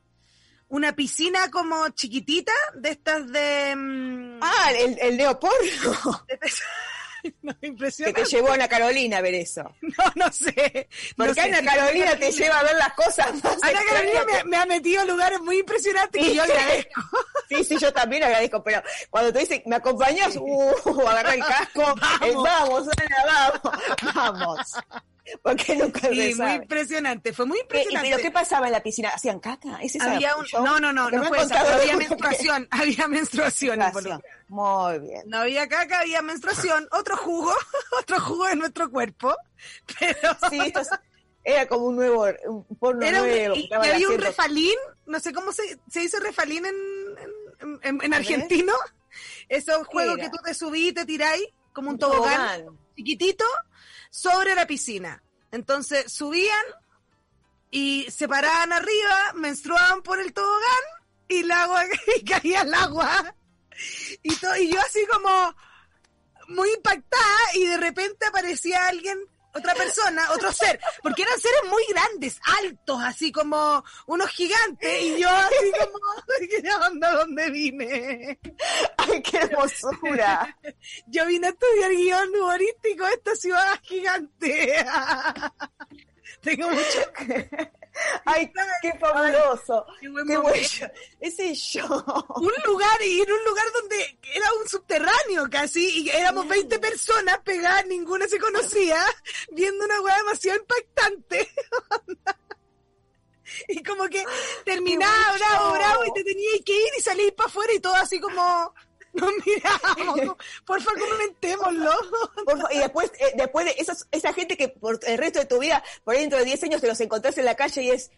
una piscina como chiquitita, de estas de... Em, ah, el, el neoporno. *laughs* *laughs* No, impresionante. Que te llevó a Ana Carolina a ver eso. *laughs* No, no sé. Porque Ana Carolina te lleva a ver las cosas *laughs* más Ana Carolina me, ha metido a lugares muy impresionantes y yo agradezco. Sí, sí, yo también agradezco, pero cuando te dicen, ¿me acompañas? Uh, agarra el casco. Vamos, Ana, vamos. Vamos. *laughs* Porque nunca sí, muy impresionante, fue muy impresionante. ¿Pero qué pasaba en la piscina? ¿Hacían caca? ¿Es había un, no, no, no, no fue *laughs* esa, *laughs* había menstruación, había menstruación. Muy bien. No había caca, había menstruación, otro jugo, otro jugo de nuestro cuerpo, pero... Sí, esto era como un nuevo, un porno nuevo. Y, había un refalín, no sé cómo se, se dice refalín en, en, en, argentino, esos juegos que tú te subís y te tiráis, como un, tobogán chiquitito, sobre la piscina. Entonces subían y se paraban arriba, menstruaban por el tobogán y el agua *laughs* y caía el agua. Y, todo, y yo así como muy impactada y de repente aparecía alguien otra persona, otro ser, porque eran seres muy grandes, altos, así como unos gigantes, y yo así como, ¿qué onda dónde vine? ¡Ay, qué hermosura! *laughs* Yo vine a estudiar guion humorístico esta ciudad gigante. *laughs* Tengo mucho... *laughs* *laughs* ¡Ay, qué fabuloso! ¡Qué, bueno! Ese yo. *laughs* Un lugar, y en un lugar donde era un subterráneo casi, y éramos 20 personas pegadas, ninguna se conocía, viendo una weá demasiado impactante. *laughs* y como que terminaba bravo, bravo, y te tenías que ir y salir para afuera y todo así como *laughs* no miramos. Por favor, comentémoslo. y después, eh, después de esos, esa gente que por el resto de tu vida, por ahí dentro de 10 años te los encontrás en la calle y es.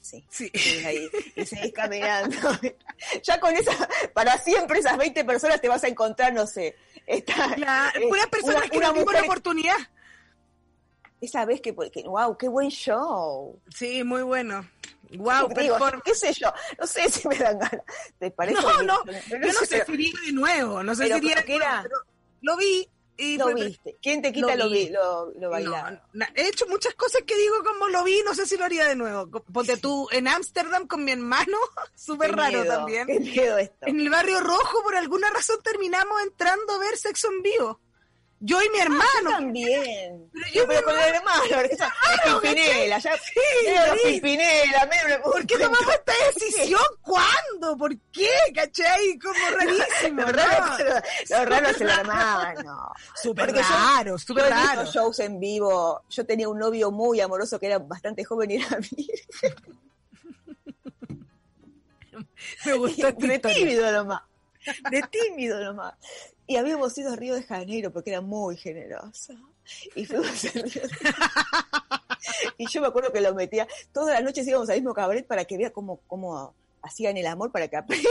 Sí, sí. ahí, y seguís caminando. *laughs* ya con esa, para siempre esas 20 personas te vas a encontrar, no sé. Esta, la, eh, personas que una no la oportunidad. Esa vez que, que, wow, qué buen show. Sí, muy bueno. Wow, Digo, qué sé yo, no sé si me dan ganas. ¿Te parece? No, no, yo no sé si iría de nuevo, no sé si iría de nuevo, lo vi y lo viste. ¿Quién te quita lo, vi, lo, lo bailar? he hecho muchas cosas que digo como lo vi, no sé si lo haría de nuevo. Ponte tú en Ámsterdam con mi hermano, *laughs* súper raro también. Qué miedo esto. En el barrio rojo, por alguna razón, terminamos entrando a ver sexo en vivo. Yo y mi ah, hermano. yo también. Pero yo pero con el hermano, Pimpinela, ya. Sí, Pimpinela, ¿Por qué tomamos esta *laughs* decisión? ¿Cuándo? ¿Por qué? ¿Cachai? Como rarísimo. Lo raro, lo raro se lo armaban, no. Súper raro, súper raro. shows en vivo. Yo tenía un novio muy amoroso que era bastante joven y era virgen. *laughs* Me gustó De tímido nomás. De tímido nomás. Y habíamos ido a Río de Janeiro porque era muy generosa. Y fuimos a Río de Y yo me acuerdo que lo metía, todas las noches íbamos al mismo cabaret para que vea cómo, cómo hacían el amor para que aprenda.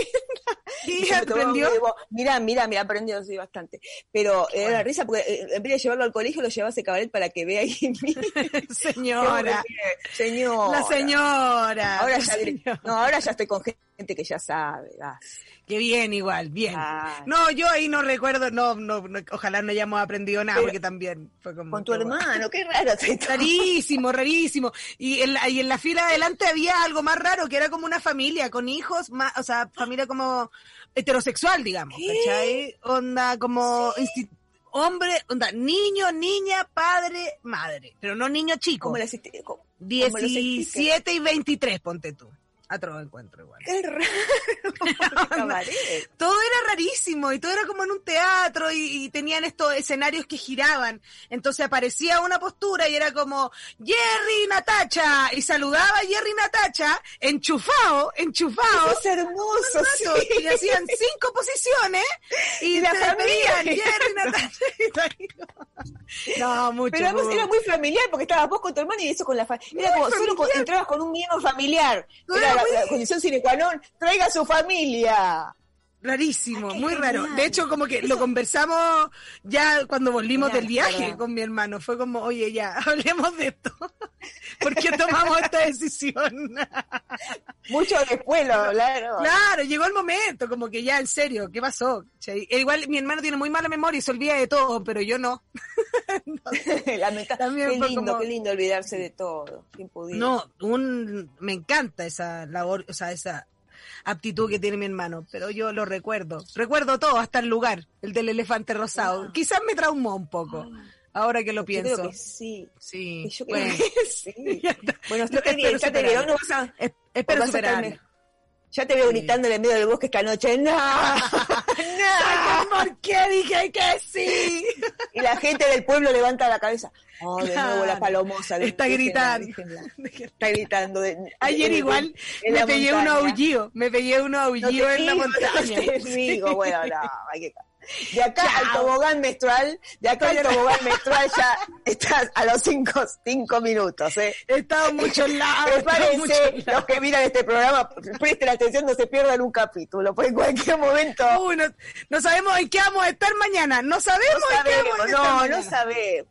¿Y aprendió? Mirá, mirá, mirá, aprendió sí, bastante. Pero era eh, la risa porque eh, en vez de llevarlo al colegio, lo llevaba a ese cabaret para que vea ahí. *laughs* señora. *laughs* señora. La señora. Ahora ya, No, ahora ya estoy con gente que ya sabe. Qué bien, igual, bien. No, yo ahí no recuerdo, no, no, ojalá no hayamos aprendido nada, porque también fue como. Con tu hermano, qué raro. *laughs* Rarísimo, rarísimo. Y en, la, y en la fila adelante había algo más raro, que era como una familia con hijos, más, o sea, familia como heterosexual, digamos, ¿cachai? Onda como hombre, onda, niño, niña, padre, madre, pero no niño chico. Como 17 y 23, ponte tú a todo encuentro igual. Qué raro. *laughs* todo era rarísimo y todo era como en un teatro y, tenían estos escenarios que giraban. Entonces aparecía una postura y era como Jerry Natacha y saludaba a Jerry Natacha enchufado, enchufado. Es hermoso, Y hacían cinco posiciones *laughs* y, la familia Jerry Natacha. *laughs* no, mucho. Pero además era muy familiar porque estabas vos con tu hermano y eso con la familia. Era como solo entrabas con un miembro familiar la, condición sine qua non, traiga a su familia. Rarísimo, muy raro. De hecho, como que lo conversamos ya cuando volvimos del viaje con mi hermano. Fue como, oye, ya, *laughs* hablemos de esto. ¿Por qué tomamos esta decisión? *laughs* Mucho después lo hablaron. Claro, llegó el momento, como que ya, en serio, ¿qué pasó? Igual mi hermano tiene muy mala memoria y se olvida de todo, pero yo no. *laughs* qué lindo, qué lindo olvidarse de todo. No, un, me encanta esa labor, o sea, esa aptitud que tiene mi hermano, pero yo lo recuerdo. Recuerdo todo, hasta el lugar, el del elefante rosado. Ah. Quizás me traumó un poco. Ah. Ahora que lo pienso. Creo que sí. Sí. Yo creo que *laughs* sí. *laughs* bueno, ya te, ya te veo, no vas a, espero superar. Ya te veo gritando en el medio del bosque esta noche. ¡No! *laughs* ¡No! *laughs* ¿Por qué dije que sí? *laughs* Y la gente del pueblo levanta la cabeza. Oh, de nuevo la palomosa. Está gritando. Está gritando. Ayer igual me pegué un aullido. Me pegué un aullido en la montaña. te digo, bueno, no, hay que *laughs* de acá al tobogán menstrual, de acá al tobogán menstrual ya estás a los cinco, cinco minutos, ¿eh? He estado muchos lados. Prepárense, los que miran este programa, presten atención, no se pierdan un capítulo, porque en cualquier momento... Uy, no, sabemos en qué vamos a estar mañana, no sabemos, no sabemos en qué vamos a estar No, no sabemos.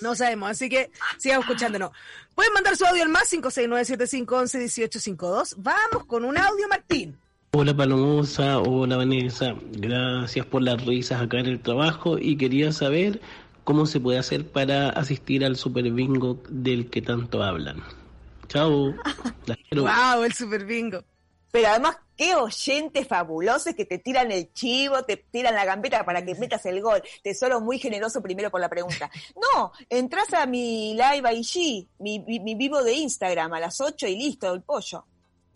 No sabemos, así que sigan escuchándonos. Pueden mandar su audio al más 569-7511-1852. Vamos con un audio, Martín. Hola Palomosa, hola Vanessa, gracias por las risas acá en el trabajo y quería saber cómo se puede hacer para asistir al super bingo del que tanto hablan. Chao. *laughs* wow, el super bingo. Pero además, qué oyentes fabulosos que te tiran el chivo, te tiran la gambeta para que metas el gol. Tesoro muy generoso primero por la pregunta. No, entras a mi live IG, mi, mi vivo de Instagram a las 8 y listo, el pollo.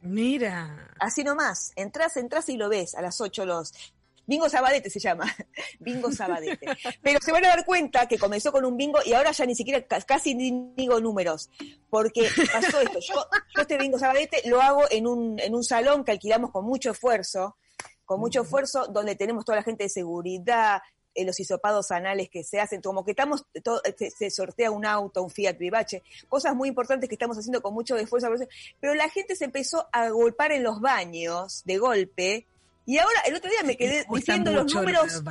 Mira. Así nomás, entras, entras y lo ves a las 8 los... Bingo Sabadete se llama, *laughs* Bingo Sabadete. Pero se van a dar cuenta que comenzó con un bingo y ahora ya ni siquiera casi ni digo números, porque pasó esto. Yo, este Bingo Sabadete lo hago en un, en un salón que alquilamos con mucho esfuerzo, con mucho esfuerzo, donde tenemos toda la gente de seguridad, en los hisopados anales que se hacen, como que estamos, todo, se, sortea un auto, un Fiat Vivace, cosas muy importantes que estamos haciendo con mucho esfuerzo, pero la gente se empezó a golpar en los baños de golpe, y ahora el otro día me quedé diciendo los números.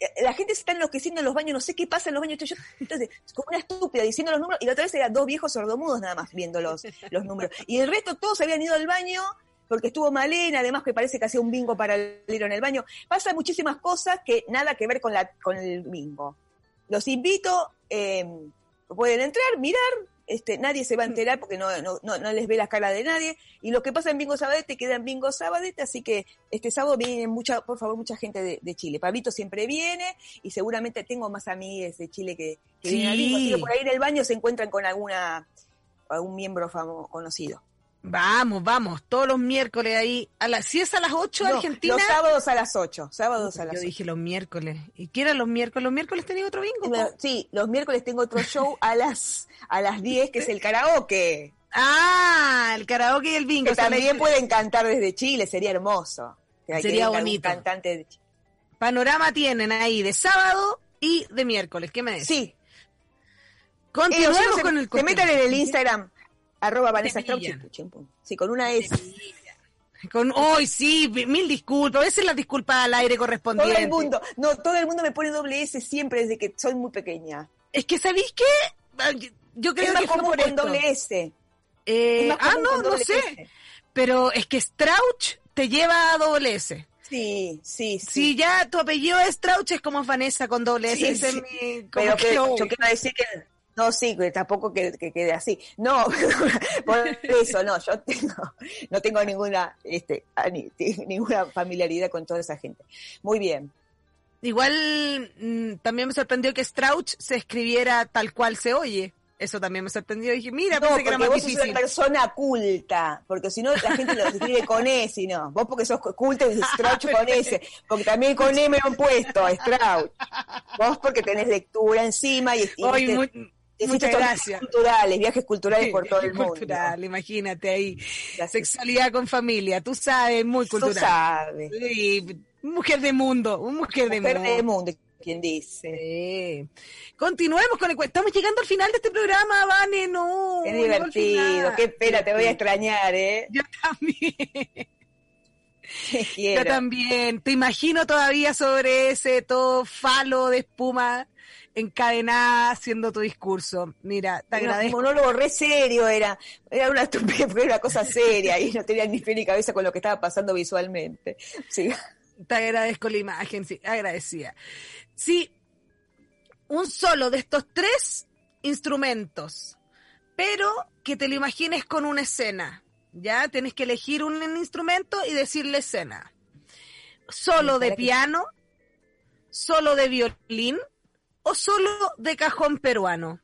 Eh, la gente se está enloqueciendo en los baños, no sé qué pasa en los baños. Yo, entonces, como una estúpida diciendo los números, y la otra vez eran dos viejos sordomudos nada más viendo los, los números. Y el resto todos habían ido al baño porque estuvo Malena, además que parece que hacía un bingo para el libro en el baño. Pasa muchísimas cosas que nada que ver con, la, con el bingo. Los invito, eh, pueden entrar, mirar, este, nadie se va a enterar porque no, no, no, les ve la cara de nadie. Y lo que pasa en Bingo Sabadete queda en Bingo Sabadete, así que este sábado viene mucha, por favor, mucha gente de, Chile. Pablito siempre viene y seguramente tengo más amigas de Chile que, vienen al bingo. por ahí en el baño se encuentran con alguna, algún miembro famoso, conocido. Vamos, vamos, todos los miércoles ahí. A las, si es a las 8 Argentina. Los sábados a las 8. Sábados a las Yo dije los miércoles. ¿Y qué eran los miércoles? ¿Los miércoles tenía otro bingo? sí, los miércoles tengo otro show a las, a las 10, que es el karaoke. Ah, el karaoke y el bingo. Que también pueden cantar desde Chile, sería hermoso. sería bonito. Cantante de Chile. Panorama tienen ahí de sábado y de miércoles. ¿Qué me decís? Sí. Continuamos con el Te metan en el Instagram arroba Vanessa Strauch, sí, con una S. Con hoy sí, mil disculpas, a veces las disculpas al aire correspondiente. Todo el mundo, no, todo el mundo me pone doble S siempre desde que soy muy pequeña. Es que ¿sabéis qué? Yo creo es más que común por con esto. doble S. Eh, Es más ah, no, con no sé. S. Pero es que Strauch te lleva a doble S. Sí, sí, sí. Si ya tu apellido es Strauch, es como Vanessa con doble S. Sí, Ese sí. es mi- como Pero que, que- yo quiero decir que no, sí, tampoco que, que quede así. No, *laughs* por eso, no, yo tengo, no tengo ninguna, este, ani- *laughs* ninguna familiaridad con toda esa gente. Muy bien. Igual mm, también me sorprendió que Strauch se escribiera tal cual se oye. Eso también me sorprendió. Dije, mira, No, pensé que era porque más vos sos una persona culta, porque si no la gente lo escribe con S y no. Vos porque sos culta y Strauch con S, porque también con M lo han puesto, Strauch. Vos porque tenés lectura encima y, y Hoy, muchas gracias. viajes culturales, viajes culturales por todo el mundo. Cultural, imagínate ahí. Gracias. Sexualidad con familia, tú sabes, muy Tú cultural. sabes. Sí, mujer de mundo, un mujer de Mujer mundo. de mundo, quien dice. Sí. Continuemos con el Estamos llegando al final de este programa, Vane, no. Qué divertido, qué pena, te voy a extrañar, ¿eh? Yo también. Yo también. Te imagino todavía sobre ese todo falo de espuma encadenada haciendo tu discurso. Mira, te Era un agradezco. monólogo re serio, era, era una estupidez, era una cosa seria y no tenía ni pie ni cabeza con lo que estaba pasando visualmente. Sí. Te agradezco la imagen, sí, agradecida. Sí, un solo de estos tres instrumentos, pero que te lo imagines con una escena. Ya tienes que elegir un instrumento y decirle escena. Solo de piano, solo de violín o solo de cajón peruano.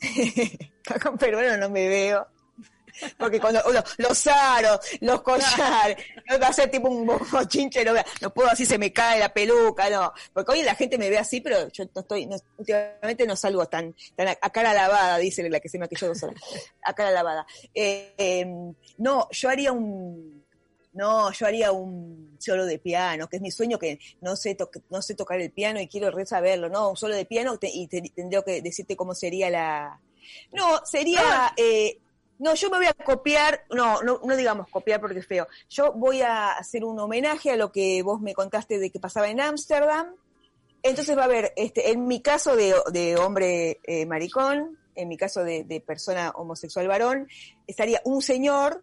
*laughs* Con peruano no me veo. Porque cuando los, los aros, los collares, *laughs* no va a ser tipo un bochinche, no, no puedo así, se me cae la peluca, no. Porque hoy la gente me ve así, pero yo no estoy, no- últimamente no salgo tan, tan a, a cara lavada, dice la que se me maquilló dos horas, a cara lavada. Eh, eh, no, yo haría un, no, yo haría un solo de piano, que es mi sueño, que no sé, to- no sé tocar el piano y quiero saberlo, ¿no? Un solo de piano te- y te- tendría que decirte cómo sería la... No, sería... eh, no, yo me voy a copiar, no, no, no digamos copiar porque es feo. Yo voy a hacer un homenaje a lo que vos me contaste de que pasaba en Ámsterdam. Entonces va a haber, este, en mi caso de, de hombre eh, maricón, en mi caso de, de persona homosexual varón, estaría un señor,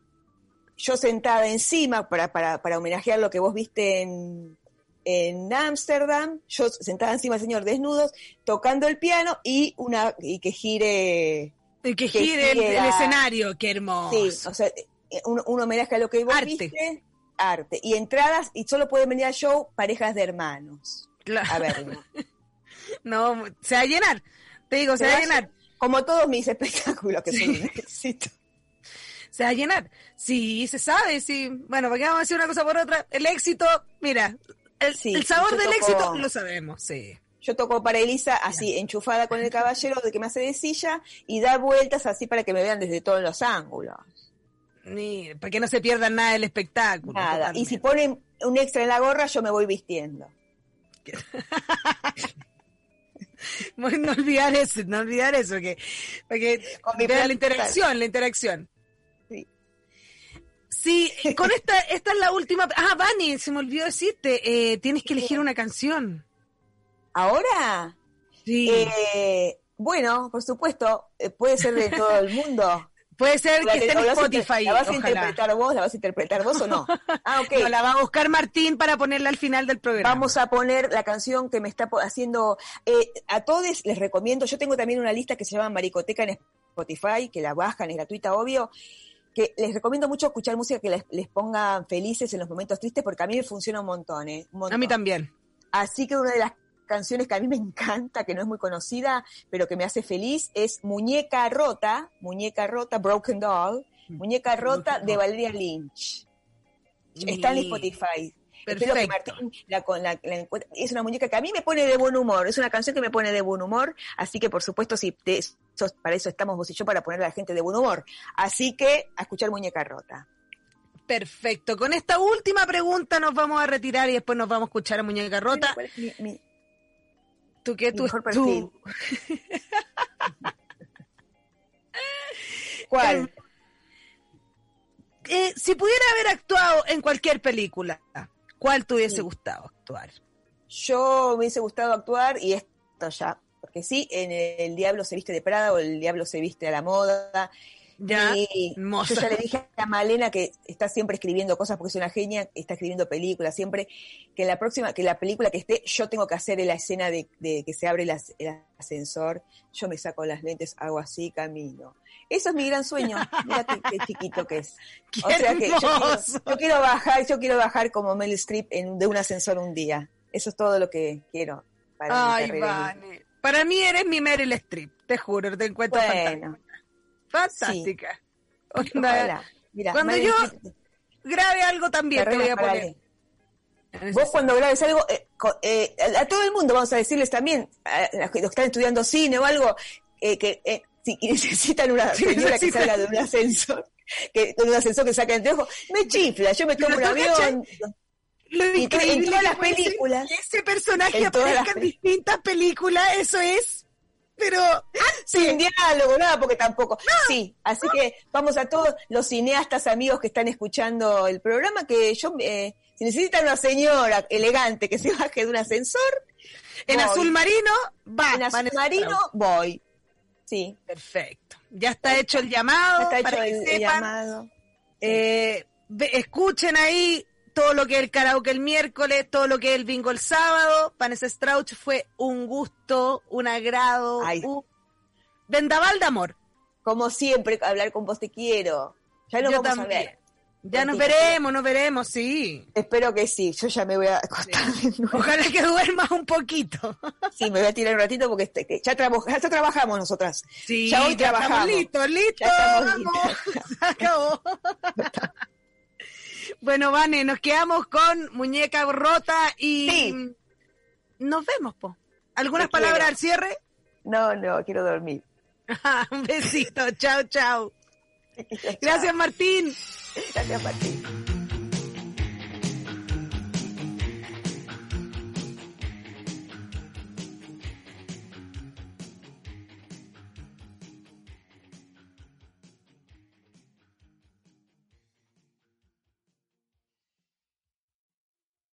yo sentada encima para, para, para homenajear lo que vos viste en en Ámsterdam, yo sentada encima del señor desnudos, tocando el piano y una y que gire Y que Que gire el, escenario, qué hermoso. Sí, o sea, un, un homenaje a lo que vos Arte. viste. Arte. Y entradas, y solo pueden venir al show parejas de hermanos. Claro. A verlo. *laughs* No, se va a llenar. Te digo, se Se va a va a llenar. Como todos mis espectáculos, que son un éxito. Se va a llenar. Sí, se sabe, sí. Bueno, porque vamos a decir una cosa por otra. El éxito, mira, el, Sí, el sabor del éxito lo sabemos, sí. Yo toco para Elisa así, enchufada con el caballero de que me hace de silla y da vueltas así para que me vean desde todos los ángulos. Ni, para que no se pierdan nada del espectáculo. Nada. Y si ponen un extra en la gorra, yo me voy vistiendo. *laughs* No olvidar eso, no olvidar eso, que, porque la interacción, la interacción. Sí. Con esta, esta es la última. Ah, Vani, se me olvidó decirte, eh, tienes que elegir una canción. ¿Ahora? Sí. Eh, bueno, por supuesto, eh, puede ser de todo el mundo. *laughs* Puede ser La que esté en la vas Spotify. ¿La vas a interpretar vos? ¿La vas a interpretar vos o no? *laughs* Ah, ok. No, la va a buscar Martín para ponerla al final del programa. Vamos a poner la canción que me está haciendo. eh, a todos les recomiendo. Yo tengo también una lista que se llama Maricoteca en Spotify, que la bajan, es gratuita, obvio. Que les recomiendo mucho escuchar música que les, les ponga felices en los momentos tristes, porque a mí me funciona un montón, ¿eh? Un A montón. mí también. Así que una de las canciones que a mí me *laughs* encanta, que no es muy conocida, pero que me hace feliz, es Muñeca Rota, Muñeca Rota, Broken Doll, Muñeca Rota de Valeria Lynch. Está en Y- Spotify. Espero que Perfecto. Martín la. Es una muñeca que a mí me pone de buen humor, es una canción que me pone de buen humor, así que por supuesto, si para eso estamos vos y yo, para poner a la gente de buen humor. Así que a escuchar Muñeca Rota. Perfecto. Con esta última pregunta nos vamos a retirar y después nos vamos a escuchar a Muñeca Rota. ¿Cuál es mi- mi- ¿Tú qué? mi Tú, mejor tú-? *laughs* ¿Cuál? eh, si pudiera haber actuado en cualquier película, ¿cuál te hubiese gustado actuar? Yo me hubiese gustado actuar, y esto ya, porque sí, en El Diablo se viste de Prada o El Diablo se viste a la moda. Ya, y yo ya le dije a Malena que está siempre escribiendo cosas porque es una genia, está escribiendo películas siempre, que la próxima, que la película que esté, yo tengo que hacer la escena de, que se abre el ascensor, yo me saco las lentes, hago así, camino. Eso es mi gran sueño. Mira qué, chiquito que es. *laughs* o sea que yo quiero, bajar, yo quiero bajar como Mel Streep en, de un ascensor un día. Eso es todo lo que quiero para Ay, Vale. Para mí eres mi Meryl Streep, te juro, te encuentro bueno, fantástica. Mira, cuando yo grabe algo también te voy a poner. Vos cuando grabes algo, eh, eh, a todo el mundo vamos a decirles también, a los que están estudiando cine o algo, eh, que si *laughs* necesitan una señora que salga de un ascensor, que, de un ascensor que saca el ojo, me chifla, yo me tomo un avión. Lo increíble en todas las películas. ese personaje aparezca en distintas películas, eso es. Pero sin diálogo, nada, porque tampoco. sí, así que vamos a todos los cineastas amigos que están escuchando el programa, que yo, eh, si necesitan una señora elegante que se baje de un ascensor, en azul marino, va. En azul marino, voy. Sí. Perfecto. Ya está hecho el llamado. está hecho el, llamado. Eh, escuchen ahí todo lo que es el karaoke el miércoles, todo lo que es el bingo el sábado. Vanessa Strauch fue un gusto, un agrado, un vendaval de amor. Como siempre, hablar con vos te quiero. Ya nos vamos a ver. Ya nos veremos, nos veremos, sí. Espero que sí. Yo ya me voy a acostar. Ojalá que duermas un poquito. Sí, me voy a tirar un ratito porque este, ya, ya trabajamos nosotras. Sí, ya hoy trabajamos. Listo, listo. *laughs* Se acabó. *laughs* bueno, Vane, nos quedamos con muñeca rota y sí. nos vemos, po. ¿Algunas palabras al cierre? No, no, quiero dormir. *laughs* un besito, chao, chao. *laughs* Gracias, Martín. Gracias, Martín.